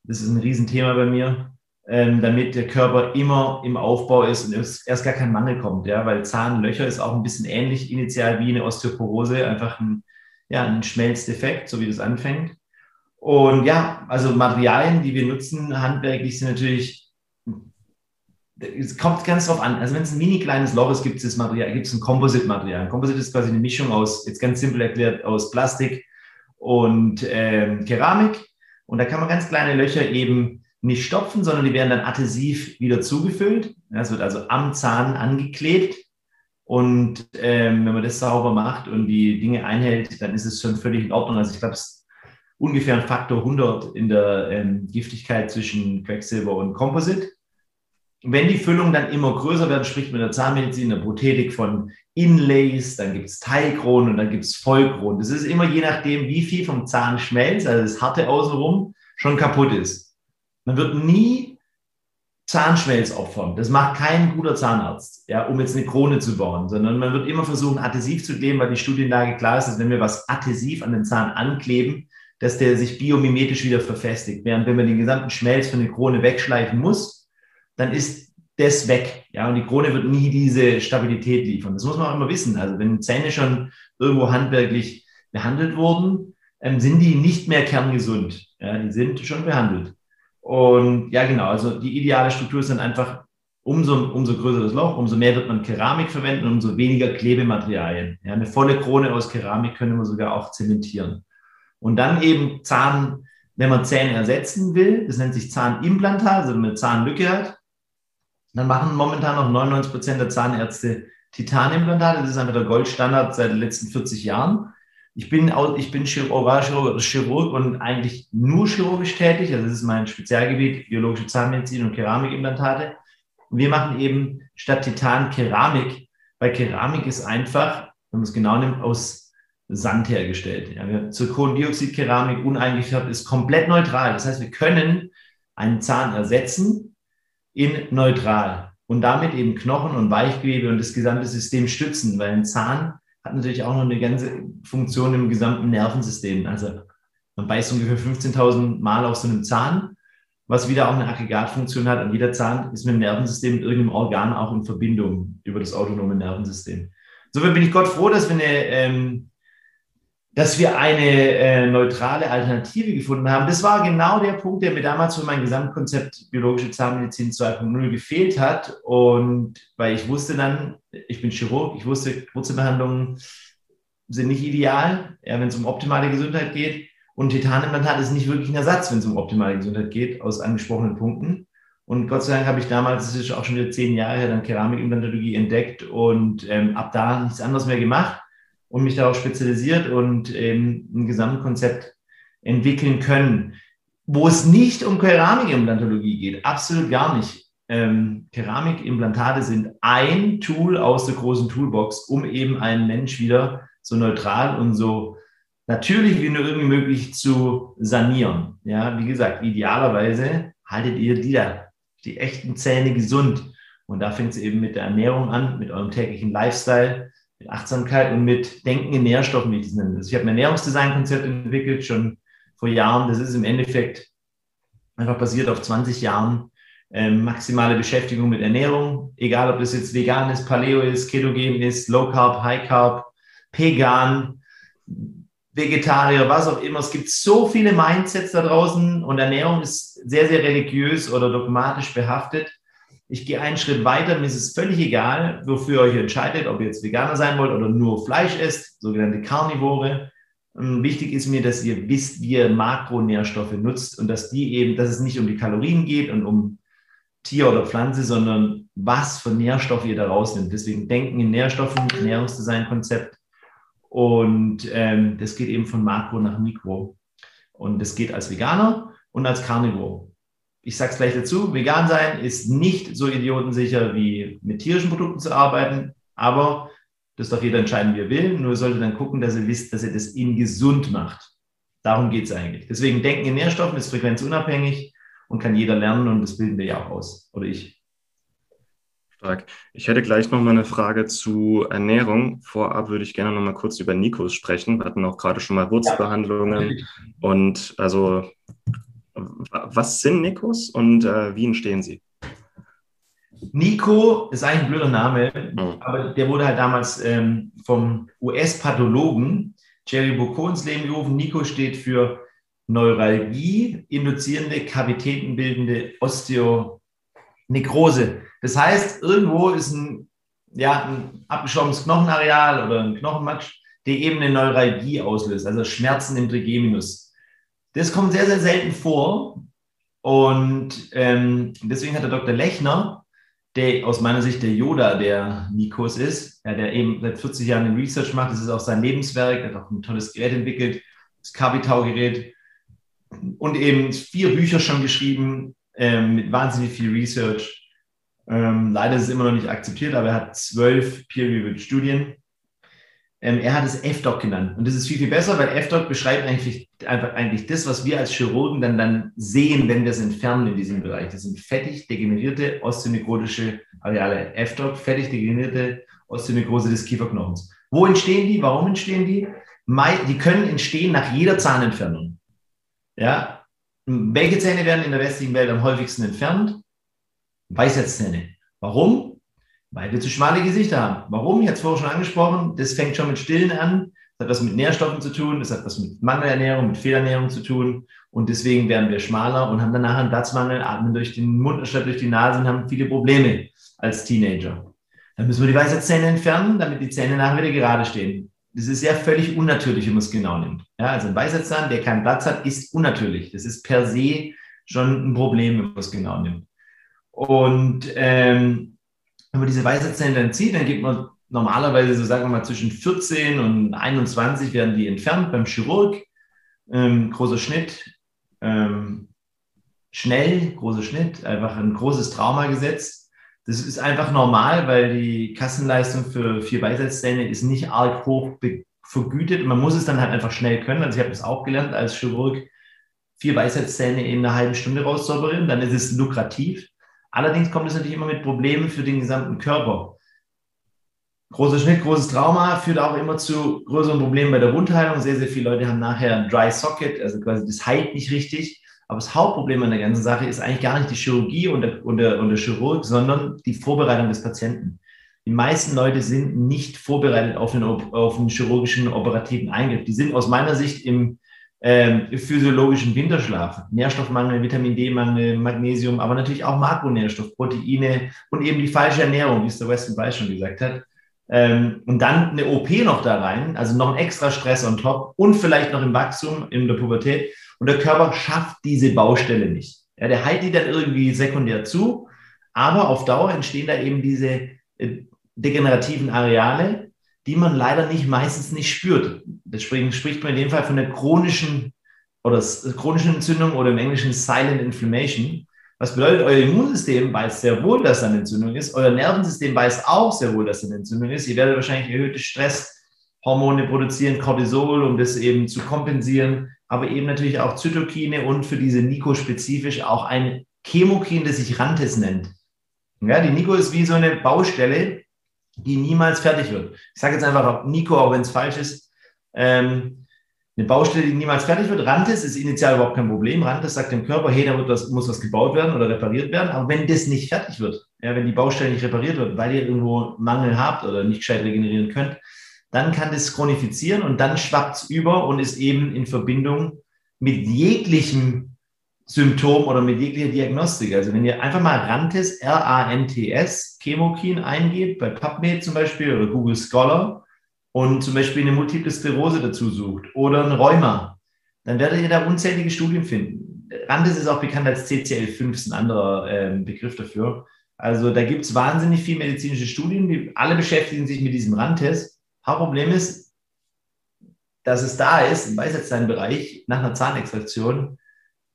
Das ist ein Riesenthema bei mir, ähm, damit der Körper immer im Aufbau ist und erst gar kein Mangel kommt. Ja? Weil Zahnlöcher ist auch ein bisschen ähnlich initial wie eine Osteoporose, einfach ein, ja, ein Schmelzdefekt, so wie das anfängt. Und ja, also Materialien, die wir nutzen, handwerklich sind natürlich es kommt ganz drauf an. Also wenn es ein mini kleines Loch ist, gibt es Material, gibt es ein Composite-Material. Composite ist quasi eine Mischung aus, jetzt ganz simpel erklärt, aus Plastik und ähm, Keramik. Und da kann man ganz kleine Löcher eben nicht stopfen, sondern die werden dann adhesiv wieder zugefüllt. Es wird also am Zahn angeklebt. Und ähm, wenn man das sauber macht und die Dinge einhält, dann ist es schon völlig in Ordnung. Also ich glaube, es ist ungefähr ein Faktor 100 in der ähm, Giftigkeit zwischen Quecksilber und Composite wenn die Füllungen dann immer größer werden, spricht man in der Zahnmedizin, in der Prothetik von Inlays, dann gibt es Teilkronen und dann gibt es Vollkronen. Das ist immer je nachdem, wie viel vom Zahnschmelz, also das harte außenrum, schon kaputt ist. Man wird nie Zahnschmelz opfern. Das macht kein guter Zahnarzt, ja, um jetzt eine Krone zu bauen, sondern man wird immer versuchen, adhesiv zu kleben, weil die Studienlage klar ist, dass wenn wir was adhesiv an den Zahn ankleben, dass der sich biomimetisch wieder verfestigt. Während wenn man den gesamten Schmelz von der Krone wegschleifen muss, dann ist das weg. Ja, und die Krone wird nie diese Stabilität liefern. Das muss man auch immer wissen. Also wenn Zähne schon irgendwo handwerklich behandelt wurden, ähm, sind die nicht mehr kerngesund. Ja, die sind schon behandelt. Und ja, genau. Also die ideale Struktur ist dann einfach umso, umso größer das Loch, umso mehr wird man Keramik verwenden, umso weniger Klebematerialien. Ja, eine volle Krone aus Keramik können wir sogar auch zementieren. Und dann eben Zahn, wenn man Zähne ersetzen will, das nennt sich Zahnimplantat, also wenn man eine Zahnlücke hat, dann machen momentan noch 99 Prozent der Zahnärzte Titanimplantate. Das ist einfach der Goldstandard seit den letzten 40 Jahren. Ich bin, ich bin Chirurg, Chirurg und eigentlich nur chirurgisch tätig. Also das ist mein Spezialgebiet, biologische Zahnmedizin und Keramikimplantate. Und wir machen eben statt Titan Keramik, weil Keramik ist einfach, wenn man es genau nimmt, aus Sand hergestellt. Ja, Zirkondioxid-Keramik uneingefärbt ist komplett neutral. Das heißt, wir können einen Zahn ersetzen, in neutral und damit eben Knochen und Weichgewebe und das gesamte System stützen, weil ein Zahn hat natürlich auch noch eine ganze Funktion im gesamten Nervensystem. Also man beißt ungefähr 15.000 Mal auf so einem Zahn, was wieder auch eine Aggregatfunktion hat. Und jeder Zahn ist mit dem Nervensystem, mit irgendeinem Organ auch in Verbindung über das autonome Nervensystem. Insofern bin ich Gott froh, dass wir eine ähm, dass wir eine äh, neutrale Alternative gefunden haben. Das war genau der Punkt, der mir damals für mein Gesamtkonzept biologische Zahnmedizin 2.0 gefehlt hat. Und weil ich wusste dann, ich bin Chirurg, ich wusste, Wurzelbehandlungen sind nicht ideal, ja, wenn es um optimale Gesundheit geht. Und Titanimplantat ist nicht wirklich ein Ersatz, wenn es um optimale Gesundheit geht, aus angesprochenen Punkten. Und Gott sei Dank habe ich damals, das ist auch schon wieder zehn Jahre her, dann Keramikimplantatologie entdeckt und ähm, ab da nichts anderes mehr gemacht und mich darauf spezialisiert und ähm, ein Gesamtkonzept entwickeln können, wo es nicht um Keramikimplantatologie geht, absolut gar nicht. Ähm, Keramikimplantate sind ein Tool aus der großen Toolbox, um eben einen Mensch wieder so neutral und so natürlich wie nur irgendwie möglich zu sanieren. Ja, wie gesagt, idealerweise haltet ihr die da, die echten Zähne gesund. Und da fängt es eben mit der Ernährung an, mit eurem täglichen Lifestyle, mit Achtsamkeit und mit Denken in Nährstoffen, wie ich das nenne. Also ich habe ein Ernährungsdesign-Konzept entwickelt, schon vor Jahren. Das ist im Endeffekt einfach basiert auf 20 Jahren ähm, maximale Beschäftigung mit Ernährung, egal ob das jetzt vegan ist, Paleo ist, Ketogen ist, Low Carb, High Carb, Vegan, Vegetarier, was auch immer. Es gibt so viele Mindsets da draußen und Ernährung ist sehr, sehr religiös oder dogmatisch behaftet ich gehe einen Schritt weiter, mir ist es völlig egal, wofür ihr euch entscheidet, ob ihr jetzt Veganer sein wollt oder nur Fleisch esst, sogenannte Karnivore. Ähm, wichtig ist mir, dass ihr wisst, wie ihr Makronährstoffe nutzt und dass die eben, dass es nicht um die Kalorien geht und um Tier oder Pflanze, sondern was für Nährstoffe ihr da rausnimmt. Deswegen denken in Nährstoffen, Ernährungsdesign-Konzept Und ähm, das geht eben von Makro nach Mikro. Und das geht als Veganer und als Carnivore. Ich sage es gleich dazu, vegan sein ist nicht so idiotensicher wie mit tierischen Produkten zu arbeiten, aber das darf jeder entscheiden, wie er will. Nur sollte dann gucken, dass er wisst, dass er das ihn gesund macht. Darum geht es eigentlich. Deswegen Denken in Nährstoffen ist frequenzunabhängig und kann jeder lernen und das bilden wir ja auch aus. Oder ich. Stark. Ich hätte gleich noch mal eine Frage zu Ernährung. Vorab würde ich gerne noch mal kurz über Nikos sprechen. Wir hatten auch gerade schon mal Wurzelbehandlungen. Ja. Und also, was sind Nikos und äh, wie entstehen sie? Nico ist eigentlich ein blöder Name, mhm. aber der wurde halt damals ähm, vom US-Pathologen Jerry Bocco ins Leben gerufen. Nico steht für Neuralgie, induzierende, kavitätenbildende Osteonekrose. Das heißt, irgendwo ist ein, ja, ein abgeschlossenes Knochenareal oder ein Knochenmatsch, der eben eine Neuralgie auslöst, also Schmerzen im Trigeminus. Das kommt sehr, sehr selten vor. Und ähm, deswegen hat der Dr. Lechner, der aus meiner Sicht der Yoda der Nikos ist, ja, der eben seit 40 Jahren den Research macht, das ist auch sein Lebenswerk, er hat auch ein tolles Gerät entwickelt, das Kabitau-Gerät und eben vier Bücher schon geschrieben ähm, mit wahnsinnig viel Research. Ähm, leider ist es immer noch nicht akzeptiert, aber er hat zwölf peer-reviewed Studien. Ähm, er hat es FDoc genannt. Und das ist viel, viel besser, weil FDoc beschreibt eigentlich, einfach eigentlich das, was wir als Chirurgen dann, dann sehen, wenn wir es entfernen in diesem Bereich. Das sind fettig degenerierte osteonekrotische Areale. FDoc, fettig degenerierte Osteonekrose des Kieferknochens. Wo entstehen die? Warum entstehen die? Die können entstehen nach jeder Zahnentfernung. Ja? Welche Zähne werden in der westlichen Welt am häufigsten entfernt? Weisheitszähne. Warum? Weil wir zu schmale Gesichter haben. Warum? Ich hatte es vorher schon angesprochen. Das fängt schon mit Stillen an. Das hat was mit Nährstoffen zu tun. Das hat was mit Mangelernährung, mit Fehlernährung zu tun. Und deswegen werden wir schmaler und haben danach einen Platzmangel, atmen durch den Mund anstatt durch die Nase und haben viele Probleme als Teenager. Dann müssen wir die Weisheitszähne entfernen, damit die Zähne nachher wieder gerade stehen. Das ist ja völlig unnatürlich, wenn man es genau nimmt. Ja, also ein Weisheitszahn, der keinen Platz hat, ist unnatürlich. Das ist per se schon ein Problem, wenn man es genau nimmt. Und ähm, wenn man diese Weisheitszähne dann zieht, dann geht man normalerweise, so sagen wir mal, zwischen 14 und 21 werden die entfernt beim Chirurg. Ähm, großer Schnitt, ähm, schnell, großer Schnitt, einfach ein großes Trauma gesetzt. Das ist einfach normal, weil die Kassenleistung für vier Weisheitszähne ist nicht arg hoch vergütet. Man muss es dann halt einfach schnell können. Also ich habe das auch gelernt als Chirurg, vier Weisheitszähne in einer halben Stunde rauszuoperieren. Dann ist es lukrativ. Allerdings kommt es natürlich immer mit Problemen für den gesamten Körper. Großer Schnitt, großes Trauma führt auch immer zu größeren Problemen bei der Wundheilung. Sehr, sehr viele Leute haben nachher ein Dry Socket, also quasi das heilt nicht richtig. Aber das Hauptproblem an der ganzen Sache ist eigentlich gar nicht die Chirurgie und der, und der, und der Chirurg, sondern die Vorbereitung des Patienten. Die meisten Leute sind nicht vorbereitet auf einen, auf einen chirurgischen operativen Eingriff. Die sind aus meiner Sicht im ähm, physiologischen Winterschlaf, Nährstoffmangel, Vitamin D-Mangel, Magnesium, aber natürlich auch Makronährstoff, Proteine und eben die falsche Ernährung, wie es der Weston Weiss schon gesagt hat. Ähm, und dann eine OP noch da rein, also noch ein extra Stress on top und vielleicht noch im Wachstum, in der Pubertät. Und der Körper schafft diese Baustelle nicht. Ja, der heilt die dann irgendwie sekundär zu, aber auf Dauer entstehen da eben diese äh, degenerativen Areale, die man leider nicht meistens nicht spürt. Deswegen spricht man in dem Fall von der chronischen oder chronischen Entzündung oder im Englischen Silent Inflammation. Was bedeutet, euer Immunsystem weiß sehr wohl, dass da eine Entzündung ist. Euer Nervensystem weiß auch sehr wohl, dass da eine Entzündung ist. Ihr werdet wahrscheinlich erhöhte Stresshormone produzieren, Cortisol, um das eben zu kompensieren. Aber eben natürlich auch Zytokine und für diese Nico spezifisch auch ein Chemokin, das sich Rantes nennt. Ja, die Nico ist wie so eine Baustelle, die niemals fertig wird. Ich sage jetzt einfach Nico, auch wenn es falsch ist. Ähm, eine Baustelle, die niemals fertig wird. Rantes ist initial überhaupt kein Problem. Rantes sagt dem Körper, hey, da was, muss was gebaut werden oder repariert werden. Aber wenn das nicht fertig wird, ja, wenn die Baustelle nicht repariert wird, weil ihr irgendwo Mangel habt oder nicht gescheit regenerieren könnt, dann kann das chronifizieren und dann schwappt es über und ist eben in Verbindung mit jeglichem Symptom oder mit jeglicher Diagnostik. Also wenn ihr einfach mal Rantes, R-A-N-T-S, Chemokin eingebt, bei PubMed zum Beispiel oder Google Scholar und zum Beispiel eine Multiple Sklerose dazu sucht oder ein Rheuma, dann werdet ihr da unzählige Studien finden. Rantes ist auch bekannt als CCL5, ist ein anderer äh, Begriff dafür. Also da gibt es wahnsinnig viele medizinische Studien, die alle beschäftigen sich mit diesem Rantes. Hauptproblem ist, dass es da ist, im Beisetzsteinbereich, nach einer Zahnextraktion,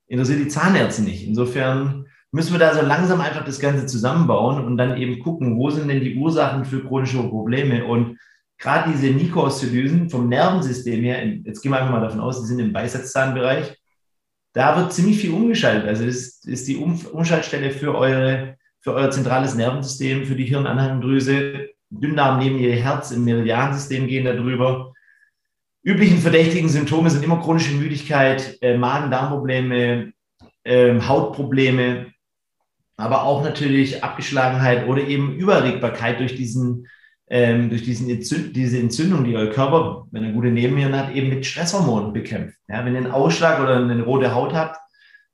interessiert die Zahnärzte nicht. Insofern müssen wir da so langsam einfach das Ganze zusammenbauen und dann eben gucken, wo sind denn die Ursachen für chronische Probleme und gerade diese Nikosteolysen vom Nervensystem her, jetzt gehen wir einfach mal davon aus, die sind im Beisatzzahnbereich, da wird ziemlich viel umgeschaltet. Also das ist die Umschaltstelle für, eure, für euer zentrales Nervensystem, für die Hirnanhangdrüse, Dünndarm neben ihr Herz im Meridiansystem gehen darüber. Üblichen verdächtigen Symptome sind immer chronische Müdigkeit, äh, Magen-Darm-Probleme, äh, Hautprobleme, aber auch natürlich Abgeschlagenheit oder eben Überregbarkeit durch diesen ähm, durch diesen Entzünd diese Entzündung, die euer Körper, wenn er gute Nebenhirn hat, eben mit Stresshormonen bekämpft. Ja, wenn ihr einen Ausschlag oder eine rote Haut habt,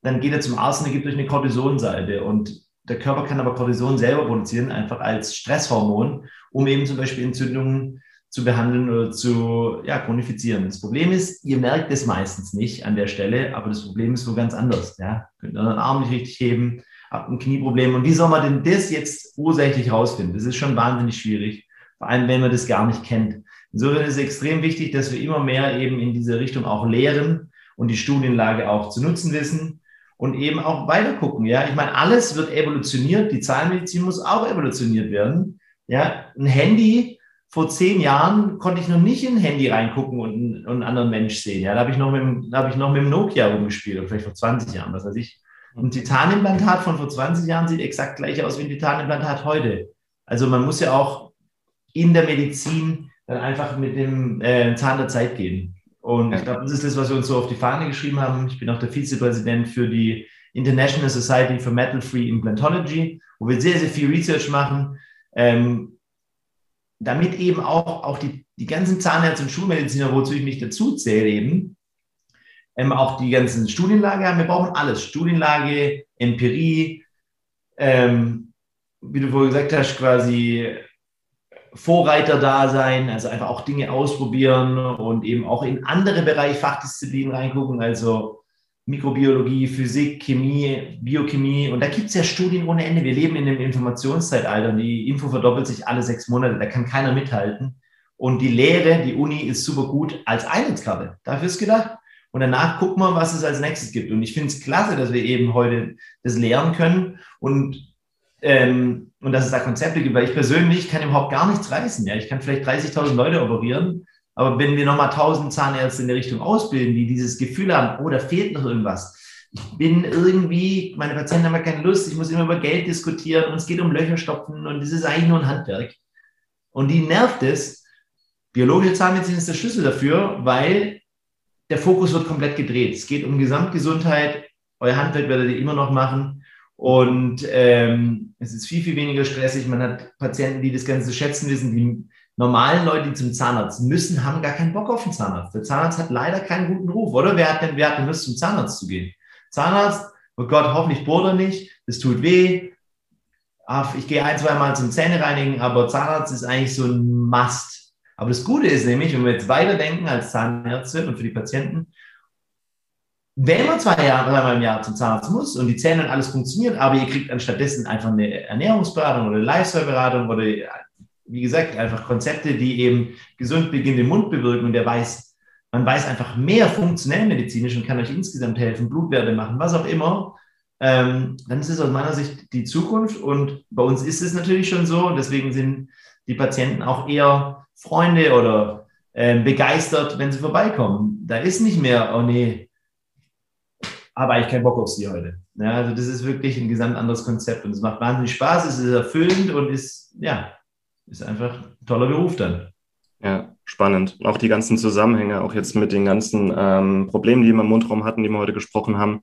dann geht er zum Arzt und er gibt euch eine Cortisonsalbe. Und der Körper kann aber Cortison selber produzieren, einfach als Stresshormon, um eben zum Beispiel Entzündungen zu behandeln oder zu ja, chronifizieren. Das Problem ist, ihr merkt es meistens nicht an der Stelle, aber das Problem ist so ganz anders. Ja? Könnt euren Arm nicht richtig heben, habt ein Knieproblem. Und wie soll man denn das jetzt ursächlich rausfinden? Das ist schon wahnsinnig schwierig, vor allem wenn man das gar nicht kennt. Insofern ist es extrem wichtig, dass wir immer mehr eben in diese Richtung auch lehren und die Studienlage auch zu nutzen wissen und eben auch weiter gucken. Ja, ich meine, alles wird evolutioniert. Die Zahnmedizin muss auch evolutioniert werden. Ja, ein Handy vor zehn Jahren konnte ich noch nicht in ein Handy reingucken und einen, und einen anderen Mensch sehen. Ja, da habe ich noch mit, da habe ich noch mit dem Nokia rumgespielt, oder vielleicht vor 20 Jahren, was weiß ich. Ein Titanimplantat von vor 20 Jahren sieht exakt gleich aus wie ein Titanimplantat heute. Also man muss ja auch in der Medizin dann einfach mit dem äh, Zahn der Zeit gehen. Und ich glaube, das ist das, was wir uns so auf die Fahne geschrieben haben. Ich bin auch der Vizepräsident für die International Society for Metal Free Implantology, wo wir sehr, sehr viel Research machen, ähm, damit eben auch, auch die, die ganzen Zahnärzte und Schulmediziner, wozu ich mich dazu zähle, eben ähm, auch die ganzen Studienlage haben. Wir brauchen alles. Studienlage, Empirie, ähm, wie du vorhin gesagt hast, quasi Vorreiter da sein, also einfach auch Dinge ausprobieren und eben auch in andere Bereiche, Fachdisziplinen reingucken, also Mikrobiologie, Physik, Chemie, Biochemie. Und da gibt es ja Studien ohne Ende. Wir leben in einem Informationszeitalter. Die Info verdoppelt sich alle sechs Monate. Da kann keiner mithalten. Und die Lehre, die Uni ist super gut als Einheitskarte. Dafür ist gedacht. Und danach gucken wir, was es als nächstes gibt. Und ich finde es klasse, dass wir eben heute das lernen können und, ähm, und dass es da Konzepte gibt, weil ich persönlich kann überhaupt gar nichts reißen. Ja? Ich kann vielleicht 30.000 Leute operieren, aber wenn wir nochmal 1.000 Zahnärzte in der Richtung ausbilden, die dieses Gefühl haben, oh, da fehlt noch irgendwas. Ich bin irgendwie, meine Patienten haben ja keine Lust, ich muss immer über Geld diskutieren und es geht um Löcherstopfen und das ist eigentlich nur ein Handwerk. Und die nervt es. Biologische Zahnmedizin ist der Schlüssel dafür, weil der Fokus wird komplett gedreht. Es geht um Gesamtgesundheit. Euer Handwerk werdet ihr immer noch machen. Und ähm, es ist viel, viel weniger stressig. Man hat Patienten, die das Ganze schätzen wissen. Die normalen Leute, die zum Zahnarzt müssen, haben gar keinen Bock auf den Zahnarzt. Der Zahnarzt hat leider keinen guten Ruf, oder? Wer hat denn, wer hat denn Lust, zum Zahnarzt zu gehen? Zahnarzt, oh Gott, hoffentlich bohrt er nicht. Das tut weh. Ich gehe ein, zwei Mal zum Zähne reinigen, aber Zahnarzt ist eigentlich so ein Must. Aber das Gute ist nämlich, wenn wir jetzt weiterdenken als Zahnärzte und für die Patienten, wenn man zwei Jahre, dreimal im Jahr zum Zahnarzt muss und die Zähne und alles funktioniert, aber ihr kriegt anstattdessen einfach eine Ernährungsberatung oder eine Lifestyle-Beratung oder wie gesagt, einfach Konzepte, die eben gesund beginnende Mund bewirken und der weiß, man weiß einfach mehr funktionell medizinisch und kann euch insgesamt helfen, Blutwerte machen, was auch immer, ähm, dann ist es aus meiner Sicht die Zukunft und bei uns ist es natürlich schon so und deswegen sind die Patienten auch eher Freunde oder äh, begeistert, wenn sie vorbeikommen. Da ist nicht mehr, oh nee, aber ich keinen Bock auf sie heute. Ja, also das ist wirklich ein gesamt anderes Konzept und es macht wahnsinnig Spaß, es ist erfüllend und ist, ja, ist einfach ein toller Beruf dann. Ja, spannend. Auch die ganzen Zusammenhänge, auch jetzt mit den ganzen ähm, Problemen, die wir im Mundraum hatten, die wir heute gesprochen haben.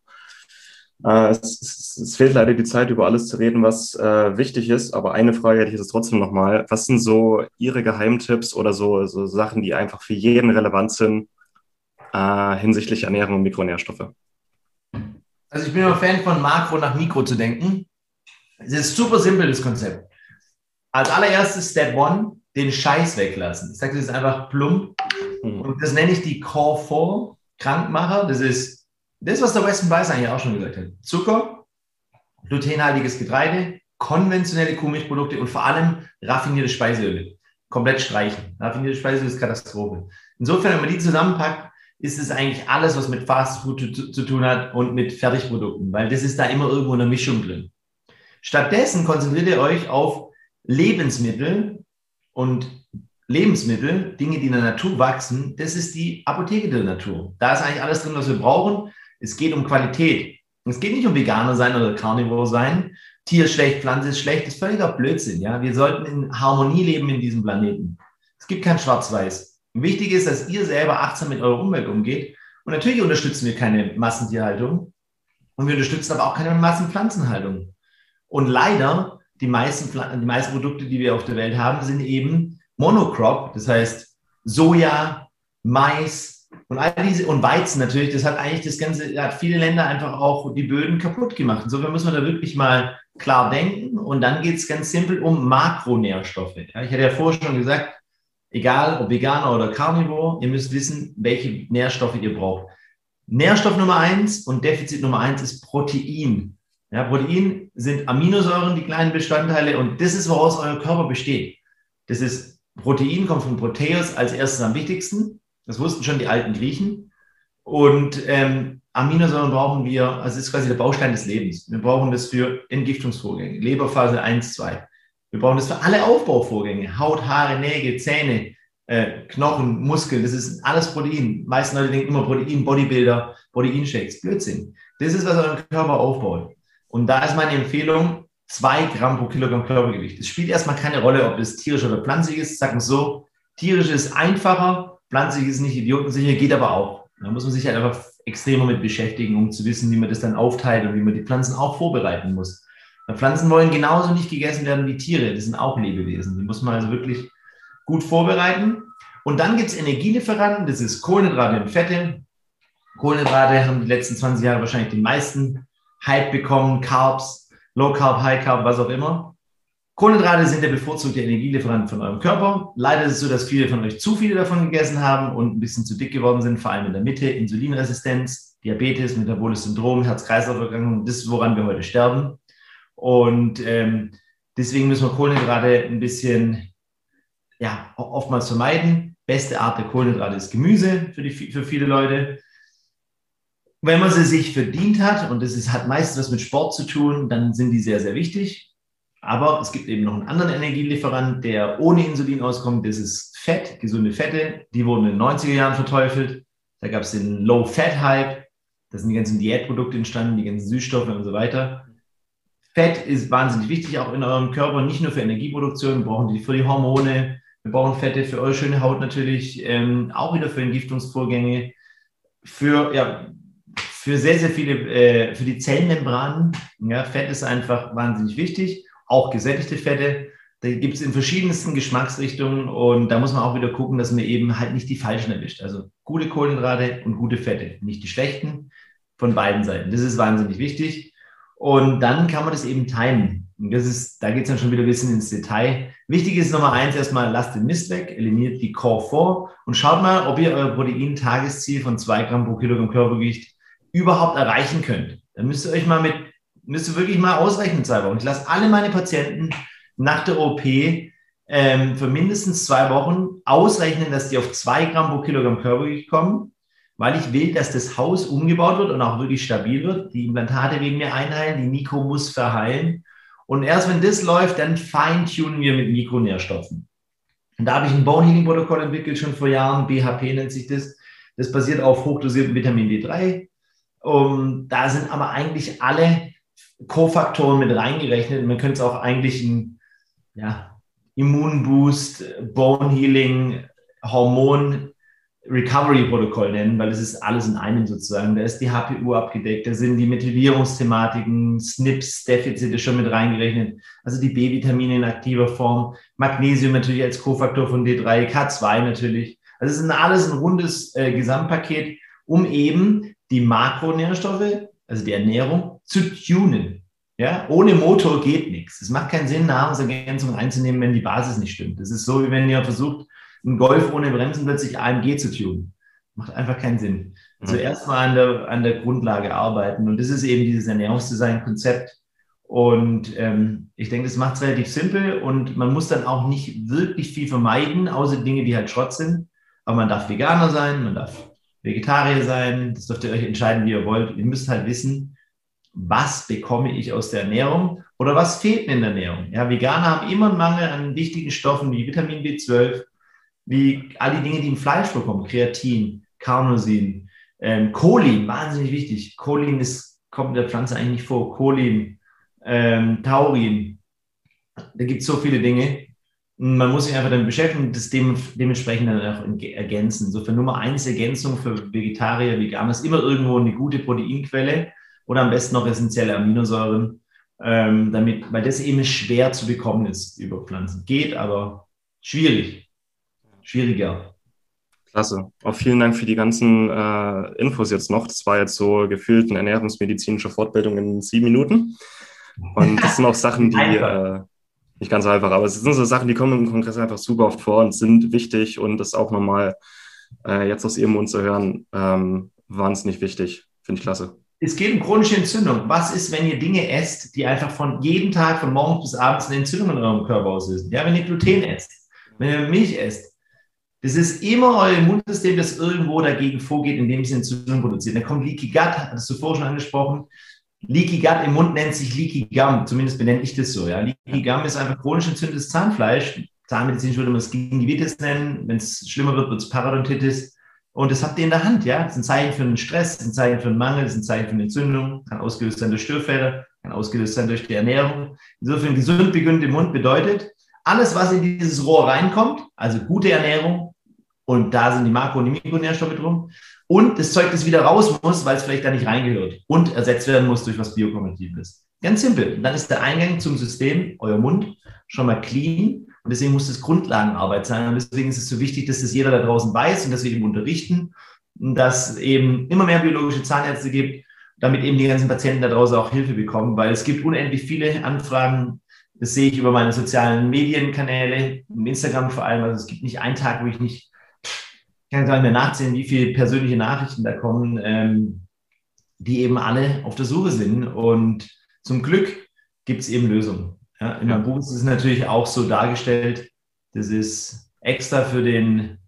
Äh, es, es, es, fehlt leider die Zeit, über alles zu reden, was äh, wichtig ist. Aber eine Frage hätte ich jetzt trotzdem nochmal. Was sind so Ihre Geheimtipps oder so, so Sachen, die einfach für jeden relevant sind äh, hinsichtlich Ernährung und Mikronährstoffe? Also ich bin immer Fan von Makro nach Mikro zu denken. Es ist super simpel, das Konzept. Als allererstes Step One, den Scheiß weglassen. Ich sage das ist einfach plump. Mhm. Und das nenne ich die Core 4 Krankmacher. Das ist das, was der Weston Weiss eigentlich auch schon gesagt hat. Zucker, glutenhaltiges Getreide, konventionelle Kuhmilchprodukte und vor allem raffinierte Speiseöle. Komplett streichen. Raffinierte Speiseöle ist Katastrophe. Insofern, wenn man die zusammenpackt, ist es eigentlich alles, was mit Fast Food zu, zu, tun hat und mit Fertigprodukten, weil das ist da immer irgendwo eine Mischung drin. Stattdessen konzentriert ihr euch auf Lebensmittel und Lebensmittel, Dinge, die in der Natur wachsen. Das ist die Apotheke der Natur. Da ist eigentlich alles drin, was wir brauchen. Es geht um Qualität. Es geht nicht um Veganer sein oder Carnivore sein. Tier ist schlecht, Pflanze ist schlecht. Das ist völliger Blödsinn. Ja? Wir sollten in Harmonie leben in diesem Planeten. Es gibt kein Schwarz-Weiß. Wichtig ist, dass ihr selber achtsam mit eurer Umwelt umgeht. Und natürlich unterstützen wir keine Massentierhaltung. Und wir unterstützen aber auch keine Massenpflanzenhaltung. Und leider, die meisten, die meisten Produkte, die wir auf der Welt haben, sind eben Monocrop. Das heißt Soja, Mais und all diese und Weizen natürlich. Das hat eigentlich das Ganze, hat viele Länder einfach auch die Böden kaputt gemacht. Insofern müssen wir da wirklich mal klar denken. Und dann geht es ganz simpel um Makronährstoffe. Ja, ich hatte ja vorher schon gesagt, egal ob Veganer oder Carnivore, ihr müsst wissen, welche Nährstoffe ihr braucht. Nährstoff Nummer eins und Defizit Nummer eins ist Protein. Ja, Protein sind Aminosäuren, die kleinen Bestandteile, und das ist, woraus euer Körper besteht. Das ist Protein, kommt von Proteus als erstes am wichtigsten. Das wussten schon die alten Griechen. Und ähm, Aminosäuren brauchen wir, also ist quasi der Baustein des Lebens. Wir brauchen das für Entgiftungsvorgänge, Leberphase 1, 2. Wir brauchen das für alle Aufbauvorgänge, Haut, Haare, Nägel, Zähne, äh, Knochen, Muskeln, das ist alles Protein. Die meisten Leute denken immer Protein, Bodybuilder, Proteinshakes, Blödsinn. Das ist, was euren Körper aufbaut. Und da ist meine Empfehlung, zwei Gramm pro Kilogramm Körpergewicht. Es spielt erstmal keine Rolle, ob es tierisch oder pflanzlich ist. Sagen wir so, tierisch ist einfacher, pflanzlich ist nicht idiotensicher, geht aber auch. Da muss man sich halt einfach extrem damit beschäftigen, um zu wissen, wie man das dann aufteilt und wie man die Pflanzen auch vorbereiten muss. Weil Pflanzen wollen genauso nicht gegessen werden wie Tiere. Das sind auch Lebewesen. Die muss man also wirklich gut vorbereiten. Und dann gibt es Energielieferanten, das ist Kohlenhydrate und Fette. Kohlenhydrate haben die letzten 20 Jahre wahrscheinlich die meisten Hype bekommen, Carbs, Low Carb, High Carb, was auch immer. Kohlenhydrate sind der bevorzugte Energielieferant von eurem Körper. Leider ist es so, dass viele von euch zu viele davon gegessen haben und ein bisschen zu dick geworden sind, vor allem in der Mitte. Insulinresistenz, Diabetes, metabolisches Syndrom, Herz-Kreislauf-Erkrankungen, das ist, woran wir heute sterben. Und ähm, deswegen müssen wir Kohlenhydrate ein bisschen, ja, oftmals vermeiden. Beste Art der Kohlenhydrate ist Gemüse für, die, für viele Leute wenn man sie sich verdient hat, und das ist, hat meistens was mit Sport zu tun, dann sind die sehr, sehr wichtig. Aber es gibt eben noch einen anderen Energielieferant, der ohne Insulin auskommt. Das ist Fett, gesunde Fette. Die wurden in den 90er Jahren verteufelt. Da gab es den Low-Fat-Hype. Da sind die ganzen Diätprodukte entstanden, die ganzen Süßstoffe und so weiter. Fett ist wahnsinnig wichtig, auch in eurem Körper, nicht nur für Energieproduktion, wir brauchen die für die Hormone, wir brauchen Fette für eure schöne Haut natürlich, ähm, auch wieder für Entgiftungsvorgänge, für ja, für sehr, sehr viele, äh, für die Zellmembranen. Ja, Fett ist einfach wahnsinnig wichtig, auch gesättigte Fette. Da gibt es in verschiedensten Geschmacksrichtungen und da muss man auch wieder gucken, dass man eben halt nicht die falschen erwischt. Also gute Kohlenhydrate und gute Fette, nicht die schlechten von beiden Seiten. Das ist wahnsinnig wichtig. Und dann kann man das eben teilen. Und das ist, da geht es dann schon wieder ein bisschen ins Detail. Wichtig ist Nummer eins erstmal, lasst den Mist weg, eliminiert die Core vor und schaut mal, ob ihr euer Protein-Tagesziel von zwei Gramm pro Kilogramm Körpergewicht überhaupt erreichen könnt. Dann müsst ihr euch mal mit, müsst ihr wirklich mal ausrechnen zwei Wochen. Ich lasse alle meine Patienten nach der OP ähm, für mindestens zwei Wochen ausrechnen, dass die auf zwei Gramm pro Kilogramm Körpergewicht kommen, weil ich will, dass das Haus umgebaut wird und auch wirklich stabil wird. Die Implantate wegen mir einheilen, die Mikro muss verheilen. Und erst wenn das läuft, dann feintunen wir mit Mikronährstoffen. Und da habe ich ein Bone Healing Protokoll entwickelt, schon vor Jahren. BHP nennt sich das. Das basiert auf hochdosiertem Vitamin D3, um, da sind aber eigentlich alle Kofaktoren mit reingerechnet. Man könnte es auch eigentlich ein ja, Immunboost, Bone Healing, Hormon Recovery Protokoll nennen, weil es ist alles in einem sozusagen. Da ist die HPU abgedeckt, da sind die Methylierungsthematiken, SNPs, Defizite schon mit reingerechnet, also die B-Vitamine in aktiver Form, Magnesium natürlich als Kofaktor von D3, K2 natürlich. Also es ist alles ein rundes äh, Gesamtpaket, um eben die Makronährstoffe, also die Ernährung, zu tunen. Ja, ohne Motor geht nichts. Es macht keinen Sinn, Nahrungsergänzungen einzunehmen, wenn die Basis nicht stimmt. Das ist so, wie wenn ihr versucht, einen Golf ohne Bremsen plötzlich AMG zu tunen. Macht einfach keinen Sinn. Also mhm. erstmal an der, an der Grundlage arbeiten. Und das ist eben dieses Ernährungsdesign-Konzept. Und ähm, ich denke, das macht es relativ simpel und man muss dann auch nicht wirklich viel vermeiden, außer Dinge, die halt Schrott sind. aber man darf Veganer sein, man darf Vegetarier sein, das dürft ihr euch entscheiden, wie ihr wollt. Ihr müsst halt wissen, was bekomme ich aus der Ernährung oder was fehlt mir in der Ernährung. Ja, Veganer haben immer einen Mangel an wichtigen Stoffen wie Vitamin B12, wie all die Dinge, die im Fleisch vorkommen, Kreatin, Carnosin, ähm, Cholin, wahnsinnig wichtig. Cholin ist, kommt in der Pflanze eigentlich nicht vor. Cholin, ähm, Taurin, da gibt es so viele Dinge. Man muss sich einfach damit beschäftigen und das dementsprechend dann auch ergänzen. Insofern Nummer eins Ergänzung für Vegetarier, Veganer ist immer irgendwo eine gute Proteinquelle oder am besten noch essentielle Aminosäuren, ähm, damit, weil das eben schwer zu bekommen ist über Pflanzen. Geht, aber schwierig. Schwieriger. Klasse. Auch vielen Dank für die ganzen äh, Infos jetzt noch. Das war jetzt so gefühlt eine ernährungsmedizinische Fortbildung in sieben Minuten. Und das sind auch Sachen, die nicht ganz einfach, aber es sind so Sachen, die kommen im Kongress einfach super oft vor und sind wichtig und das auch nochmal äh, jetzt aus Ihrem Mund zu hören, ähm, wahnsinnig wichtig. Finde ich klasse. Es geht um chronische Entzündung. Was ist, wenn ihr Dinge esst, die einfach von jedem Tag, von morgens bis abends eine Entzündung in eurem Körper auslösen? Ja, wenn ihr Gluten esst, wenn ihr Milch esst, das ist immer euer Immunsystem, das irgendwo dagegen vorgeht, indem es Entzündung produziert. Dann kommt Leaky Gut, hattest du vorher schon angesprochen. Leaky Gut im Mund nennt sich Leaky Gum, zumindest benenne ich das so. Ja. Leaky Gum ist einfach chronisch entzündetes Zahnfleisch. Zahnmedizinisch würde man es Gingivitis nennen. Wenn es schlimmer wird, wird es Parodontitis. Und das habt ihr in der Hand, ja. Das ist ein Zeichen für einen Stress, das ist ein Zeichen für einen Mangel, das ist ein Zeichen für eine Entzündung, kann ausgelöst sein durch Störfälle, kann ausgelöst sein durch die Ernährung. Insofern gesund begründet im Mund bedeutet, alles, was in dieses Rohr reinkommt, also gute Ernährung, und da sind die Makro- und die Mikronährstoffe drin, und das Zeug, das wieder raus muss, weil es vielleicht da nicht reingehört und ersetzt werden muss durch was Biokompatibles. Ganz simpel. Und dann ist der Eingang zum System, euer Mund, schon mal clean. Und deswegen muss das Grundlagenarbeit sein. Und deswegen ist es so wichtig, dass das jeder da draußen weiß und dass wir eben unterrichten, dass eben immer mehr biologische Zahnärzte gibt, damit eben die ganzen Patienten da draußen auch Hilfe bekommen, weil es gibt unendlich viele Anfragen. Das sehe ich über meine sozialen Medienkanäle, Instagram vor allem. Also es gibt nicht einen Tag, wo ich nicht ich kann gar nicht mehr nachsehen, wie viele persönliche Nachrichten da kommen, ähm, die eben alle auf der Suche sind. Und zum Glück gibt es eben Lösungen. Ja, in meinem Buch ist es natürlich auch so dargestellt. Das ist extra für den,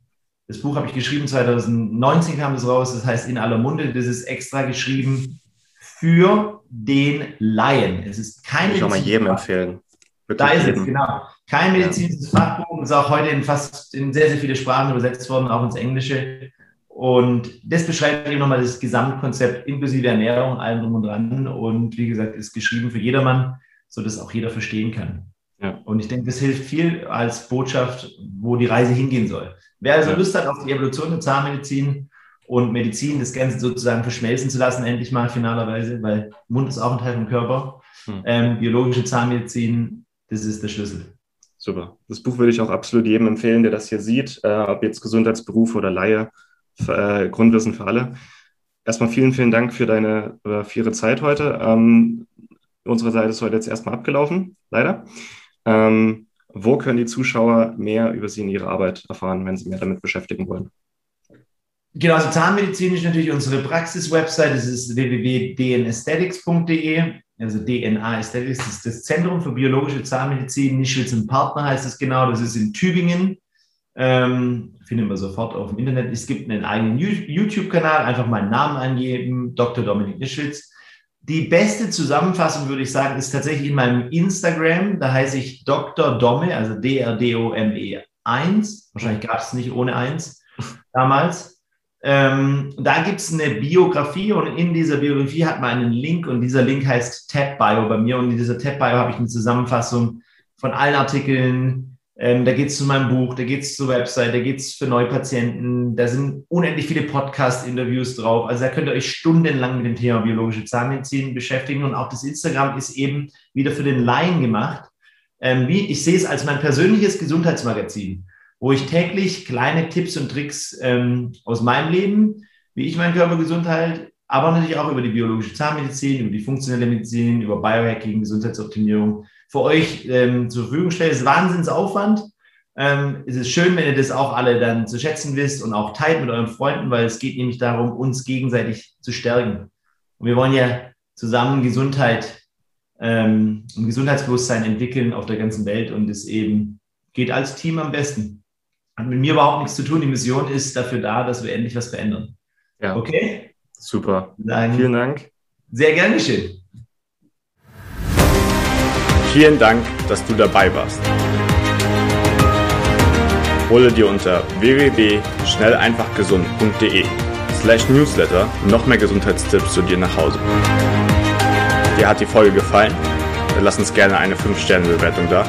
das Buch habe ich geschrieben, 2019 kam es raus, das heißt in aller Munde, das ist extra geschrieben für den Laien. Es ist keine. Ich kann mal jedem empfehlen. Wirklich da ist jedem. es, genau. Kein medizinisches. Fachbuch, ist auch heute in fast in sehr, sehr viele Sprachen übersetzt worden, auch ins Englische. Und das beschreibt eben nochmal das Gesamtkonzept inklusive Ernährung, allem drum und dran. Und wie gesagt, ist geschrieben für jedermann, sodass auch jeder verstehen kann. Ja. Und ich denke, das hilft viel als Botschaft, wo die Reise hingehen soll. Wer also ja. Lust hat auf die Evolution der Zahnmedizin und Medizin, das Ganze sozusagen verschmelzen zu lassen, endlich mal finalerweise, weil Mund ist auch ein Teil vom Körper. Hm. Ähm, biologische Zahnmedizin, das ist der Schlüssel. Super. Das Buch würde ich auch absolut jedem empfehlen, der das hier sieht, äh, ob jetzt Gesundheitsberuf oder Laie, für, äh, Grundwissen für alle. Erstmal vielen, vielen Dank für deine äh, für Zeit heute. Ähm, unsere Seite ist heute jetzt erstmal abgelaufen, leider. Ähm, wo können die Zuschauer mehr über Sie und Ihre Arbeit erfahren, wenn Sie mehr damit beschäftigen wollen? Genau, also Zahnmedizin ist natürlich unsere Praxis-Website. Das ist www.dnaesthetics.de also DNA Aesthetics, das ist das Zentrum für biologische Zahnmedizin, Nischwitz und Partner heißt es genau, das ist in Tübingen. Ähm, findet man sofort auf dem Internet. Es gibt einen eigenen YouTube-Kanal, einfach meinen Namen eingeben, Dr. Dominik Nischwitz. Die beste Zusammenfassung, würde ich sagen, ist tatsächlich in meinem Instagram. Da heiße ich Dr. Domme, also D-R-D-O-M-E 1. Wahrscheinlich gab es nicht ohne 1 damals. Ähm, da gibt es eine Biografie und in dieser Biografie hat man einen Link und dieser Link heißt Tab Bio bei mir und in dieser Tab Bio habe ich eine Zusammenfassung von allen Artikeln. Ähm, da geht es zu meinem Buch, da geht es zur Website, da geht es für Neupatienten, da sind unendlich viele Podcast-Interviews drauf. Also da könnt ihr euch stundenlang mit dem Thema biologische Zahnmedizin beschäftigen und auch das Instagram ist eben wieder für den Laien gemacht. Ähm, wie, ich sehe es als mein persönliches Gesundheitsmagazin wo ich täglich kleine Tipps und Tricks ähm, aus meinem Leben, wie ich meinen Körper gesund halte, aber natürlich auch über die biologische Zahnmedizin, über die funktionelle Medizin, über Biohacking, Gesundheitsoptimierung für euch ähm, zur Verfügung stelle. Es ist Wahnsinnsaufwand. Ähm, es ist schön, wenn ihr das auch alle dann zu schätzen wisst und auch teilt mit euren Freunden, weil es geht nämlich darum, uns gegenseitig zu stärken. Und wir wollen ja zusammen Gesundheit ähm, und Gesundheitsbewusstsein entwickeln auf der ganzen Welt und es eben geht als Team am besten. Hat mit mir überhaupt nichts zu tun. Die Mission ist dafür da, dass wir endlich was verändern. Ja. Okay? Super. Dann Vielen Dank. Sehr gern geschehen. Vielen Dank, dass du dabei warst. Hole dir unter www.schnelleinfachgesund.de slash newsletter noch mehr Gesundheitstipps zu dir nach Hause. Dir hat die Folge gefallen? Dann lass uns gerne eine 5-Sterne-Bewertung da,